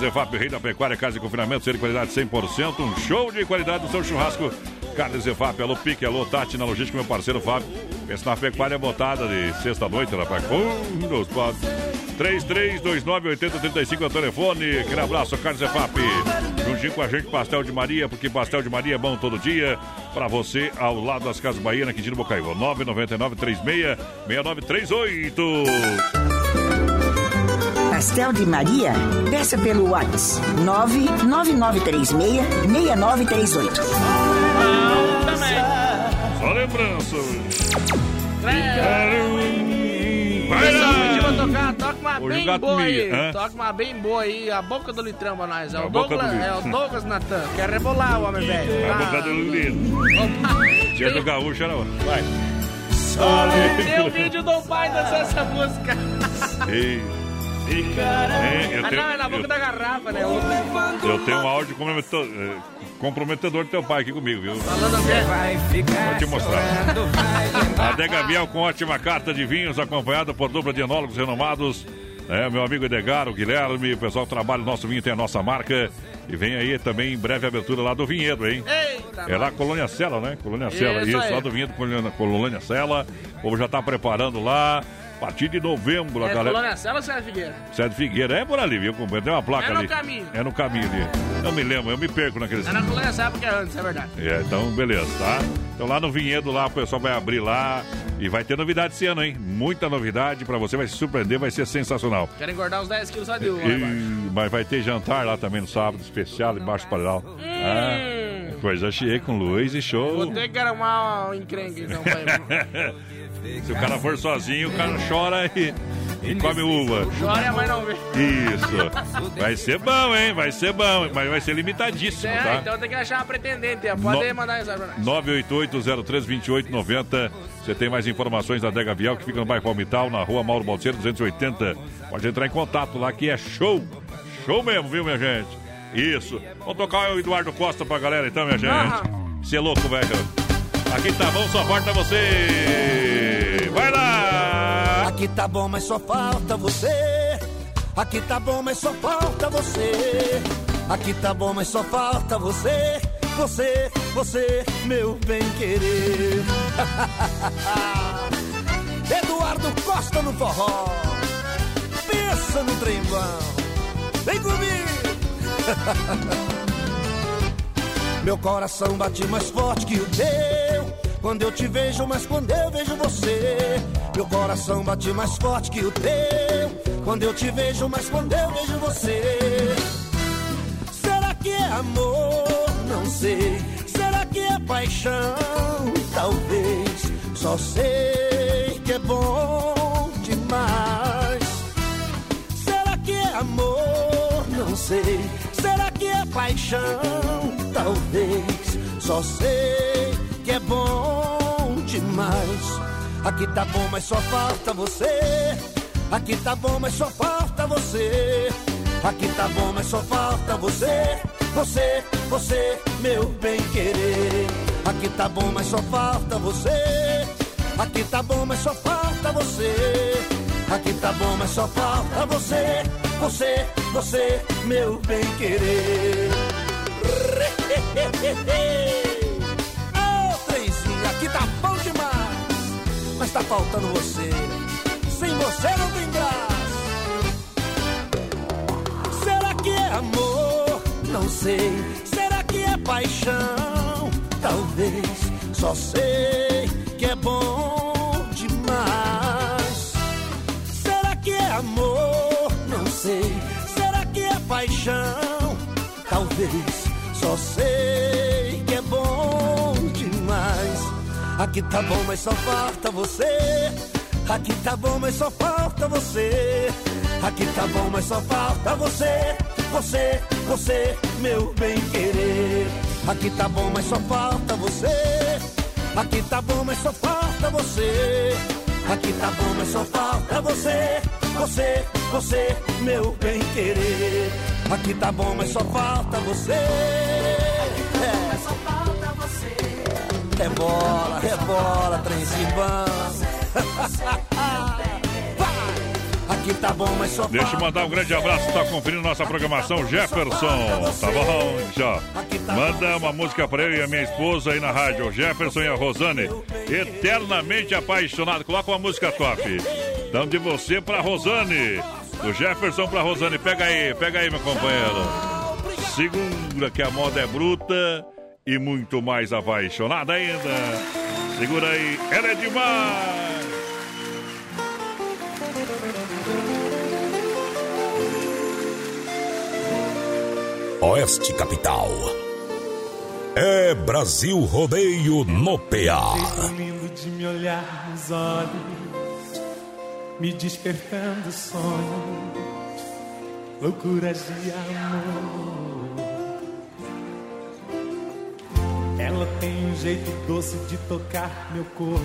Zefap, rei da pecuária, casa de confinamento, ser de qualidade 100%. Um show de qualidade no seu churrasco. Carne Zefap, alô Pique, alô Tati, na logística, meu parceiro Fábio. Pensa na pecuária botada de sexta-noite, rapaz. Um, dois, quatro. 33298035 é o telefone. Aquele abraço, Carne Zefap. Juntinho com a gente, Pastel de Maria, porque Pastel de Maria é bom todo dia. Pra você, ao lado das Casas Bahia, na Quintino Bocaiúva. 999366938. Pastel de Maria? Peça pelo WhatsApp 99936-6938. Só lembrança. Vai Pessoal lá. pediu pra tocar, toca uma Hoje o bem boa aí. Toca uma bem boa aí, a boca do litrão pra nós. É o boca Douglas, é o Douglas Natan. Quer rebolar o homem velho. A boca do Lulino. Dia do gaúcho era. Vai. Tem um vídeo do pai dançando essa música. Ei. É, eu Ah, tenho- não, é na boca eu- da garrafa, né? Eu tenho um áudio comprometedor, eh, comprometedor do teu pai aqui comigo, viu? Falando o quê? Vou te mostrar. Adega Viel com ótima carta de vinhos, acompanhada por dupla de enólogos renomados. É, meu amigo Edgar, o Guilherme, o pessoal que trabalha no nosso vinho tem a nossa marca. E vem aí também em breve a abertura lá do Vinhedo, hein? Eita, É lá Colônia Sela, né? Colônia Sela, Isso isso, lá do Vinhedo, Colônia, Colônia Sela. O povo já tá preparando lá. A partir de novembro, a É galera. Colônia Cela ou Sérgio Figueira? Sede Figueira, é por ali, viu? companheiro? Tem uma placa É no ali. caminho. É no caminho ali. Eu me lembro, eu me perco naqueles. É na Colônia Cela porque é antes, é verdade. É, então beleza, tá? Então lá no Vinhedo, lá o pessoal vai abrir lá e vai ter novidade esse ano, hein? Muita novidade pra você, vai se surpreender, vai ser sensacional. Quero engordar uns 10 quilos só de uva. E- mas vai ter jantar lá também no sábado, especial, embaixo do paredão. Ah, coisa cheia com luz e show. Hum. Vou ter que arrumar um encrenque, então, pai. Se o cara for sozinho, o cara chora e, e come uva. Chora mãe não vê. Isso. Vai ser bom, hein? Vai ser bom, mas vai ser limitadíssimo, É, tá? então tem que achar uma pretendente. Pode No- mandar mensagem pra nós. 988-03-2890. Você tem mais informações da Adega Viel, que fica no bairro Palmital, na rua Mauro Balseiro, 280. Pode entrar em contato lá, que é show. Show mesmo, viu, minha gente? Isso. Vamos tocar o Eduardo Costa pra galera, então, minha gente. Você é louco, velho. Aqui tá bom, só falta você. Vai lá! Aqui tá bom, mas só falta você. Aqui tá bom, mas só falta você. Aqui tá bom, mas só falta você. Você, você, meu bem querer. Eduardo Costa no forró. Pensa no trem. Vem comigo. Meu coração bate mais forte que o teu. Quando eu te vejo, mas quando eu vejo você. Meu coração bate mais forte que o teu. Quando eu te vejo, mas quando eu vejo você. Será que é amor? Não sei. Será que é paixão? Talvez. Só sei que é bom demais. Será que é amor? Não sei. Será que é paixão? Talvez. Só sei que é bom demais. Aqui tá bom, mas só falta você. Aqui tá bom, mas só falta você. Aqui tá bom, mas só falta você. Você, você, meu bem querer. Aqui tá bom, mas só falta você. Aqui tá bom, mas só falta você. Aqui tá bom, mas só falta você. Você, você, meu bem querer. Ô, trenzinho, aqui tá bom demais. Mas tá faltando você. Sem você não tem graça. Será que é amor? Não sei. Será que é paixão? Talvez. Só sei que é bom demais. Será que é amor? Não sei. Será que é paixão? Talvez. Só sei que é bom demais. Aqui tá bom, mas só falta você. Aqui tá bom, mas só falta você. Aqui tá bom, mas só falta você. Você, você, meu bem querer. Aqui tá bom, mas só falta você. Aqui tá bom, mas só falta você. Aqui tá bom, mas só falta você. Você, você, meu bem querer. Aqui tá bom, mas só falta você. É. É bola, é bola, trenzinho bom. Aqui tá bom, mas só Deixa eu mandar um grande abraço, tá conferindo nossa programação, Jefferson. Tá bom? Já. Manda uma música pra eu e a minha esposa aí na rádio, Jefferson e a Rosane. Eternamente apaixonado. Coloca uma música top. Então de você pra Rosane. Do Jefferson pra Rosane. Pega aí, pega aí, meu companheiro. Segura que a moda é bruta e muito mais apaixonada ainda. Segura aí, ela é demais. Oeste Capital. É Brasil Rodeio no PA. lindo de me olhar nos olhos, me despertando sonhos, loucuras de amor. Ela tem um jeito doce de tocar meu corpo,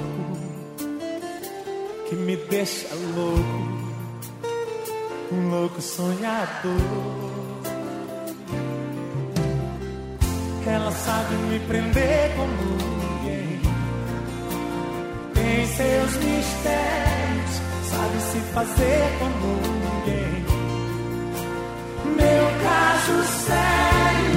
que me deixa louco, um louco sonhador. Ela sabe me prender como ninguém. Tem seus mistérios, sabe se fazer como ninguém. Meu caso sério.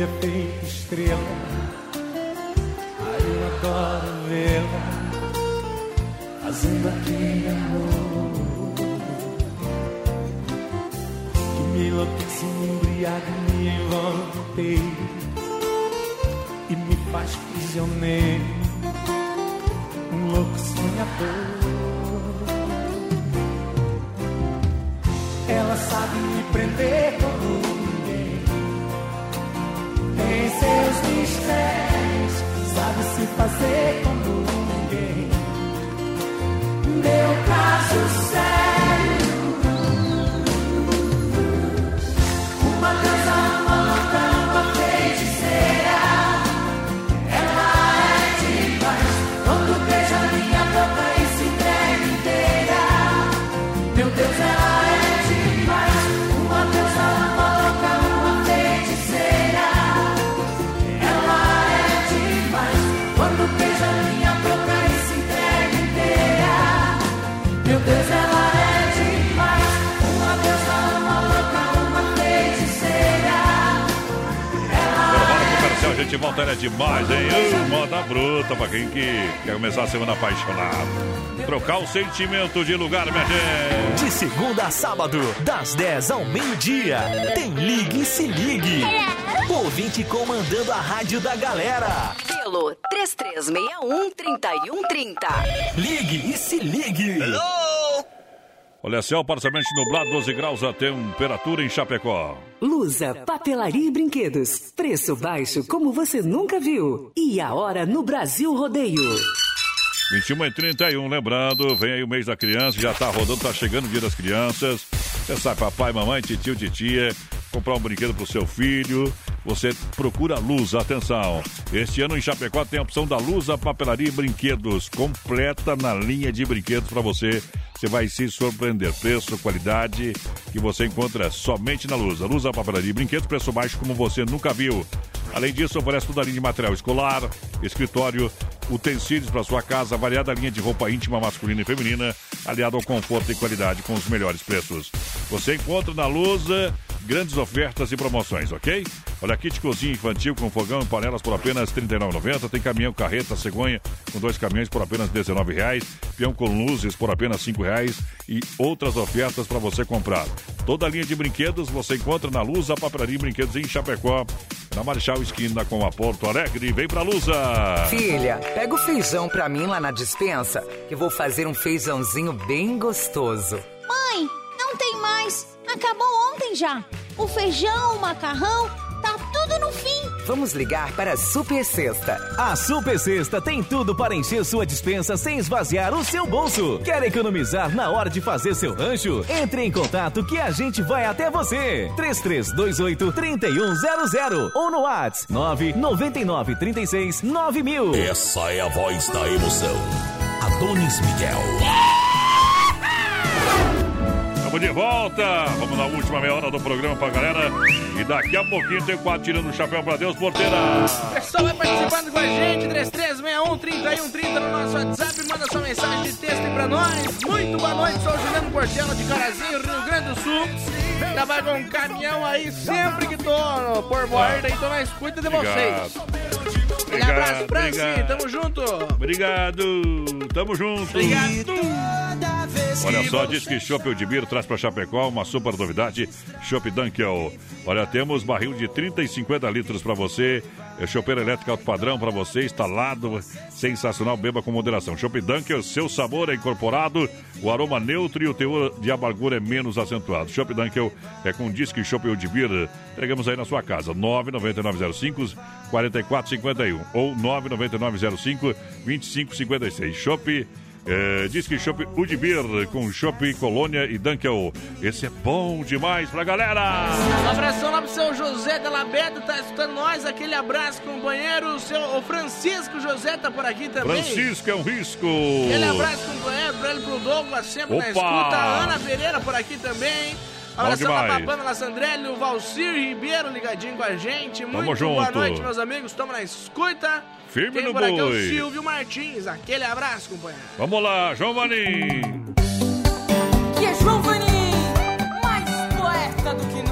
Brilha feito estrela. Ai, eu adoro vê-la fazendo aquele amor que me enlouquece, me embriaga, me envolve e me faz prisioneiro, um louco sonhador. Ela sabe me prender como mistérios, sabe se fazer gente volta, ela é demais, hein? Uh, moda bruta pra quem que quer começar a semana apaixonado. Trocar o sentimento de lugar, minha gente. De segunda a sábado, das 10 ao meio-dia, tem Ligue e Se Ligue. Ouvinte comandando a rádio da galera. Pelo 3361-3130. Ligue e Se Ligue. Olha, céu parcialmente nublado, 12 graus a temperatura em Chapecó. Lusa, papelaria e brinquedos. Preço baixo como você nunca viu. E a hora no Brasil Rodeio. 21 e 31, lembrando, vem aí o mês da criança, já tá rodando, tá chegando o dia das crianças. Você sabe, papai, mamãe, titio, titia, comprar um brinquedo pro seu filho. Você procura a Luz, atenção. Este ano em Chapecó tem a opção da Lusa Papelaria e Brinquedos, completa na linha de brinquedos para você. Você vai se surpreender. Preço, qualidade que você encontra somente na Lusa. Lusa Papelaria e Brinquedos, preço baixo como você nunca viu. Além disso, oferece toda a linha de material escolar, escritório, utensílios para sua casa, variada linha de roupa íntima masculina e feminina, aliado ao conforto e qualidade com os melhores preços. Você encontra na Lusa grandes ofertas e promoções, ok? Olha, kit cozinha infantil com fogão e panelas por apenas R$ 39,90. Tem caminhão, carreta, cegonha com dois caminhões por apenas R$ 19,00. Peão com luzes por apenas R$ 5,00. E outras ofertas para você comprar. Toda a linha de brinquedos você encontra na Lusa Papelaria e Brinquedos em Chapecó. Na Marechal Esquina com a Porto Alegre. Vem pra Lusa! Filha, pega o feijão pra mim lá na dispensa, que vou fazer um feijãozinho bem gostoso. Mãe, não tem mais. Acabou ontem já. O feijão, o macarrão, tá tudo no fim. Vamos ligar para a Super Sexta. A Super Sexta tem tudo para encher sua dispensa sem esvaziar o seu bolso. Quer economizar na hora de fazer seu rancho? Entre em contato que a gente vai até você. 3328 3100 ou no WhatsApp 999 36 9000. Essa é a voz da emoção. Adonis Miguel. Estamos de volta. Vamos na última meia hora do programa pra galera. E daqui a pouquinho tem quatro tirando o chapéu pra Deus, porteira. Pessoal, vai participando com a gente, 3361-3130 no nosso WhatsApp, manda sua mensagem de texto aí pra nós. Muito boa noite, sou o Juliano Portela de Carazinho, Rio Grande do Sul. Trabalho com um caminhão aí sempre que tô por borda, então nós cuida de vocês. Um abraço, Franci, tamo junto. Obrigado. Tamo junto. Obrigado. Olha só, diz que Chopp Udibir traz para Chapecó uma super novidade, Chopp Dunkel. Olha, temos barril de 30 e 50 litros para você, é chopeira elétrica alto padrão para você, instalado, sensacional, beba com moderação. Chopp Dunkel, seu sabor é incorporado, o aroma neutro e o teor de amargura é menos acentuado. Chopp Dunkel é com disque Chopp Udibir, entregamos aí na sua casa, 99905 4451 ou 99905 2556. Chopp é, diz que Shop Udibir com Shop Colônia e Dunkel. Esse é bom demais pra galera! Um abração lá pro seu José de Labeda, tá escutando nós. Aquele abraço, companheiro. O, seu, o Francisco José tá por aqui também. Francisco é um risco! Aquele abraço, companheiro, pra ele pro Douglas, sempre na Opa! escuta. A Ana Pereira por aqui também. Abração pra demais. Pamela Sandrelli, o Valcir Ribeiro ligadinho com a gente. Tamo Muito boa junto. noite, meus amigos. Tamo na escuta. Firme Quem no por aqui é o boi. Silvio Martins. Aquele abraço, companheiro. Vamos lá, João Vanim! Que é João Vanim, mais poeta do que nunca.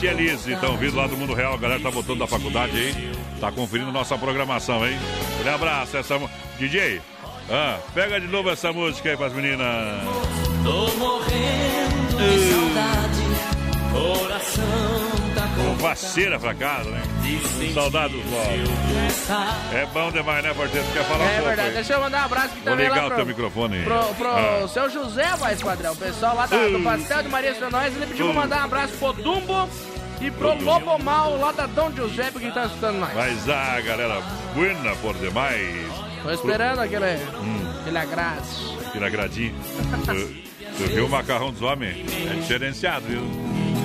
Pra Leite e Elise, estão vindo lá do mundo real, a galera tá voltando da faculdade aí, tá conferindo nossa programação, hein? Um abraço, essa DJ, ah, pega de novo essa música aí pras meninas. Tô morrendo de saudade, coração. Com vaceira pra casa, né? Saudade dos vós. É bom demais, né, parceiro? Quer falar um É pouco verdade, aí? deixa eu mandar um abraço aqui Vou também ligar lá o pro, teu microfone aí. pro, pro Ah. seu José, mais padrão. O pessoal lá da- do Pastel de Maria São Nós, ele pediu pra mandar um abraço pro Dumbo e pro. Lobo Mal lá da Dom Giuseppe que tá escutando nós. Mas a galera, buena por demais. Tô esperando aquele, Hum. aquele agraço. Aqui na gradinha. Tu, tu viu o macarrão dos homens? É diferenciado, viu?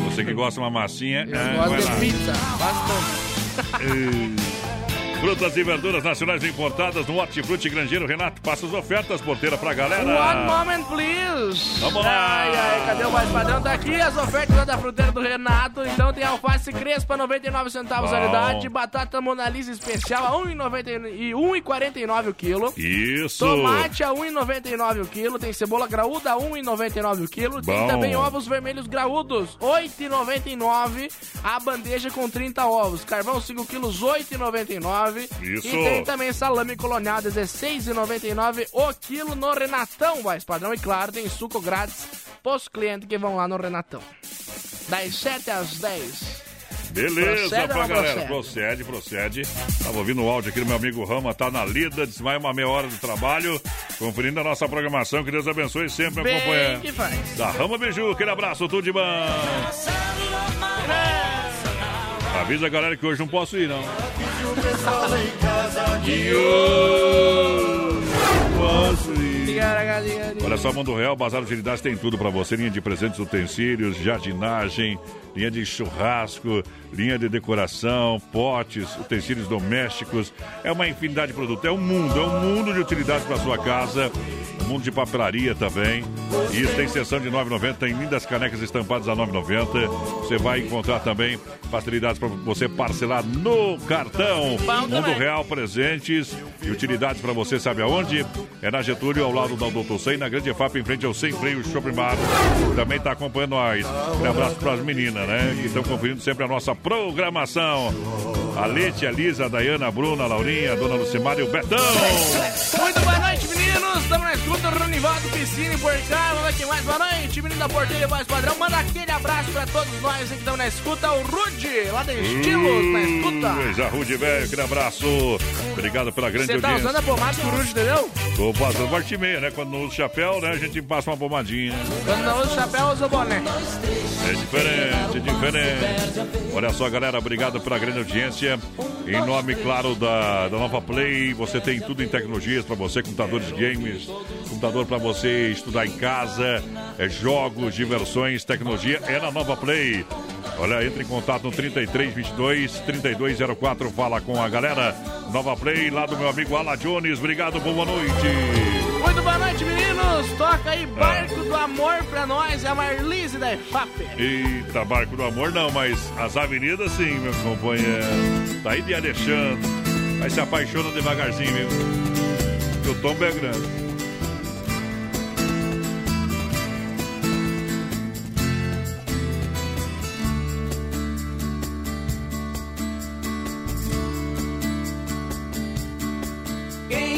Você que gosta de uma massinha. Eu ah, gosto de lá. pizza, bastante. Frutas e verduras nacionais importadas no Hortifruti Grangeiro. Renato, passa as ofertas, porteira pra galera. One moment, please. Vamos lá. Ai, ai, cadê o mais padrão? Tá aqui as ofertas da fruteira do Renato. Então tem alface crespa, 99 centavos a unidade. Batata monalisa especial a 1,90 e 1,49 o quilo. Isso. Tomate a 1,99 o quilo. Tem cebola graúda a 1,99 o quilo. Tem Bom. também ovos vermelhos graúdos, 8,99 a bandeja com 30 ovos. Carvão 5 quilos, 8,99. Isso. E tem também salame colonial, 16,99 o quilo no Renatão, mais padrão. E claro, tem suco grátis pros clientes que vão lá no Renatão. Das 7 às 10. Beleza, Procede pra galera. procede? Procede. Tava ouvindo o áudio aqui do meu amigo Rama, tá na lida, disse mais uma meia hora de trabalho, conferindo a nossa programação. Que Deus abençoe sempre acompanhando. que faz. Da Rama Biju, aquele abraço, tudo de bom. Avisa a galera que hoje não posso ir, não. Posso ir. Olha só, Mundo Real, Bazar Utilidades tem tudo pra você. Linha de presentes, utensílios, jardinagem, linha de churrasco, linha de decoração, potes, utensílios domésticos. É uma infinidade de produtos. É um mundo, é um mundo de utilidades para sua casa. Um mundo de papelaria também. E isso tem seção de 9,90. Tem lindas canecas estampadas a 9,90. Você vai encontrar também facilidades para você parcelar no cartão. Mundo. Real Presentes e utilidades para você, sabe aonde? É na Getúlio, ao lado da Doutor 100, na Grande FAP, em frente ao Sem Freio Shopping Bar. Também está acompanhando nós. Um abraço para as meninas, né? Que estão conferindo sempre a nossa programação. A Lete, a Lisa, a Dayana, a Bruna, a Laurinha, a Dona Lucimara e o Betão. Muito boa noite, meninos. Estamos na escuta do Ronivaldo Piscina e por cá. Vamos aqui mais boa noite, menino da Porteira Voz Padrão. Manda aquele abraço pra todos nós que estamos na escuta. O Rude, lá da Estilos, na escuta. Já Rude, velho, aquele abraço. Obrigado pela grande Você tá audiência. usando a pomada que o Rude, entendeu? Tô passando parte e meia, né? Quando não usa chapéu, né? A gente passa uma pomadinha. Quando não usa chapéu, usa o boné. É diferente, é diferente. Olha só, galera, obrigado pela grande audiência. Em nome, claro, da, da Nova Play, você tem tudo em tecnologias para você, computadores de games, computador para você estudar em casa, é, jogos, diversões, tecnologia, é na Nova Play. Olha, entre em contato no 3322 3204, fala com a galera. Nova Play, lá do meu amigo Ala Jones. Obrigado, boa noite. Muito boa noite, meninos. Toca aí Barco do Amor pra nós. É a Marlise da EFAP. Eita, barco do amor não, mas as avenidas sim, meu companheiro. Tá aí de Alexandre. Vai se apaixona devagarzinho, viu? Que o tombo é grande.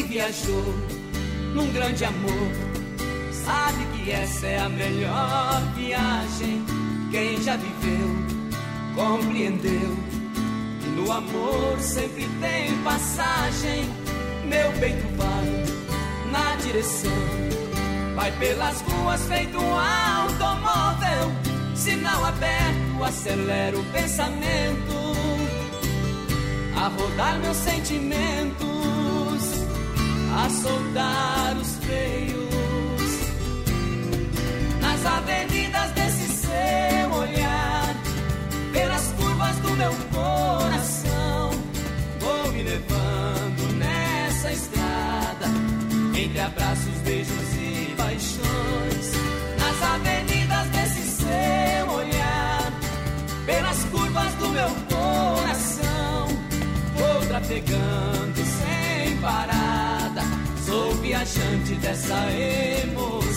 Viajou num grande amor sabe que essa é a melhor viagem. Quem já viveu compreendeu que no amor sempre tem passagem. Meu peito vai na direção, vai pelas ruas feito um automóvel. Sinal aberto, acelera o pensamento a rodar meus sentimentos, a soltar os freios nas avenidas desse seu olhar, pelas curvas do meu coração. Entre abraços, beijos e paixões, nas avenidas desse seu olhar, pelas curvas do meu coração. Vou trafegando sem parada. Sou viajante dessa emoção.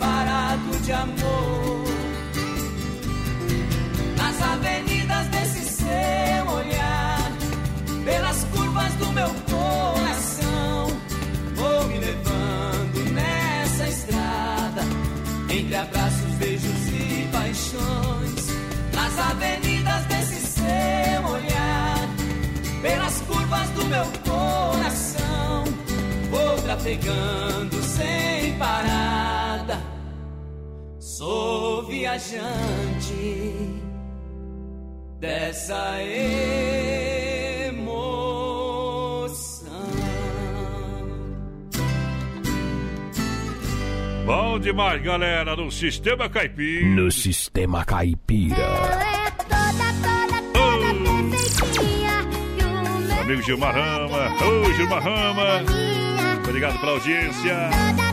disparado de amor. Nas avenidas desse seu olhar, pelas curvas do meu coração, vou me levando nessa estrada, entre abraços, beijos e paixões. Nas avenidas desse seu olhar, pelas curvas do meu coração, vou trafegando sem parada. Sou viajante dessa emoção. Bom demais, galera, no Sistema Caipira. No Sistema Caipira. Amigo Gilmar Rama. Ô, Gilmar Rama. Obrigado pela audiência.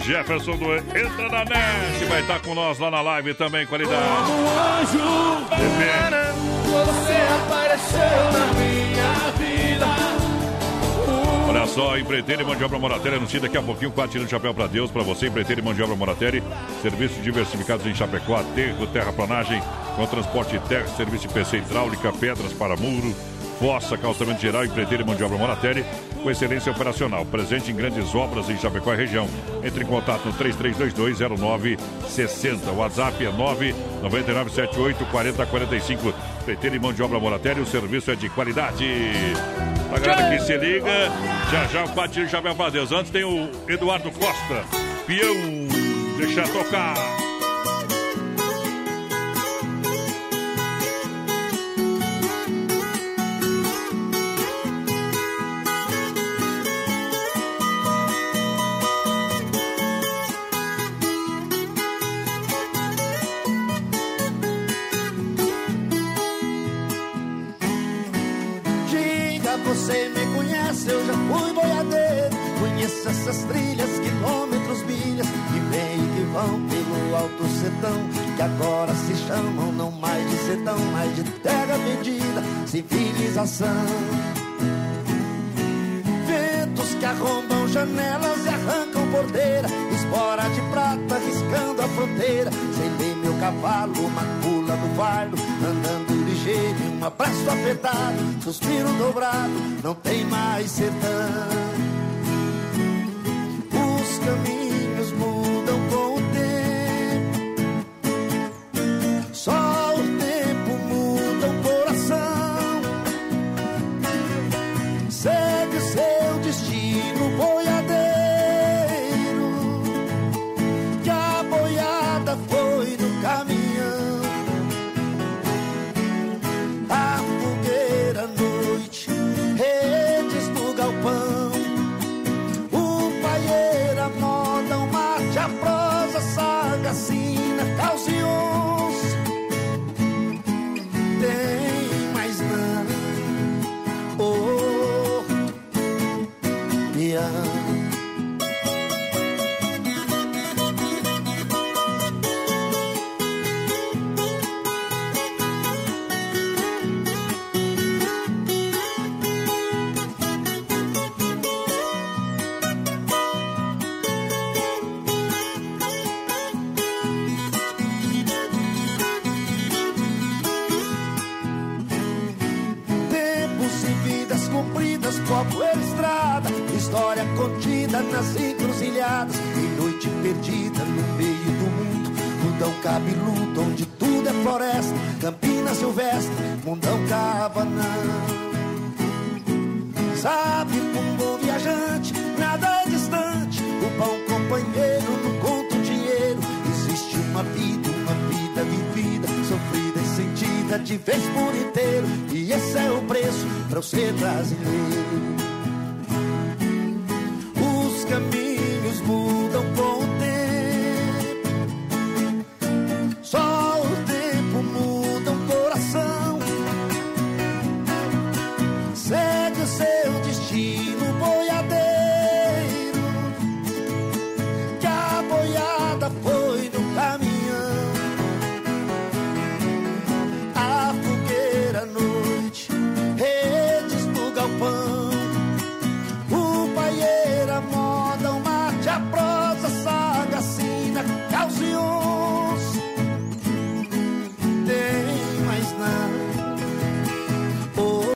Jefferson do Entra na Net. Vai estar com nós lá na live também, qualidade. anjo, Bebê. você apareceu na minha vida. Olha só, empreiteiro e mão de obra Moratelli anuncia daqui a pouquinho quatro tirando chapéu para Deus para você, empreiteiro e mão de obra Moratelli, serviços diversificados em Chapecó, aterro, terraplanagem, com transporte de terra, serviço de PC hidráulica, pedras para muro, fossa, calçamento geral, empreiteiro e mão de obra Moratelli, com excelência operacional, presente em grandes obras em Chapecó e região. Entre em contato no 33220960. O WhatsApp é 999784045. Empreiteiro e mão de obra Moratelli, o serviço é de qualidade. A galera que se liga, já já o Patinho Chapéu para Deus. Antes tem o Eduardo Costa, peão, deixa tocar. Essas trilhas, quilômetros, milhas, que vêm e que vão pelo alto sertão. Que agora se chamam não mais de sertão, mas de terra vendida, civilização. Ventos que arrombam janelas e arrancam porteira, espora de prata riscando a fronteira. Sem ler meu cavalo, uma pula do fardo, andando ligeiro, um abraço apertado, suspiro dobrado, não tem mais sertão. Os caminhos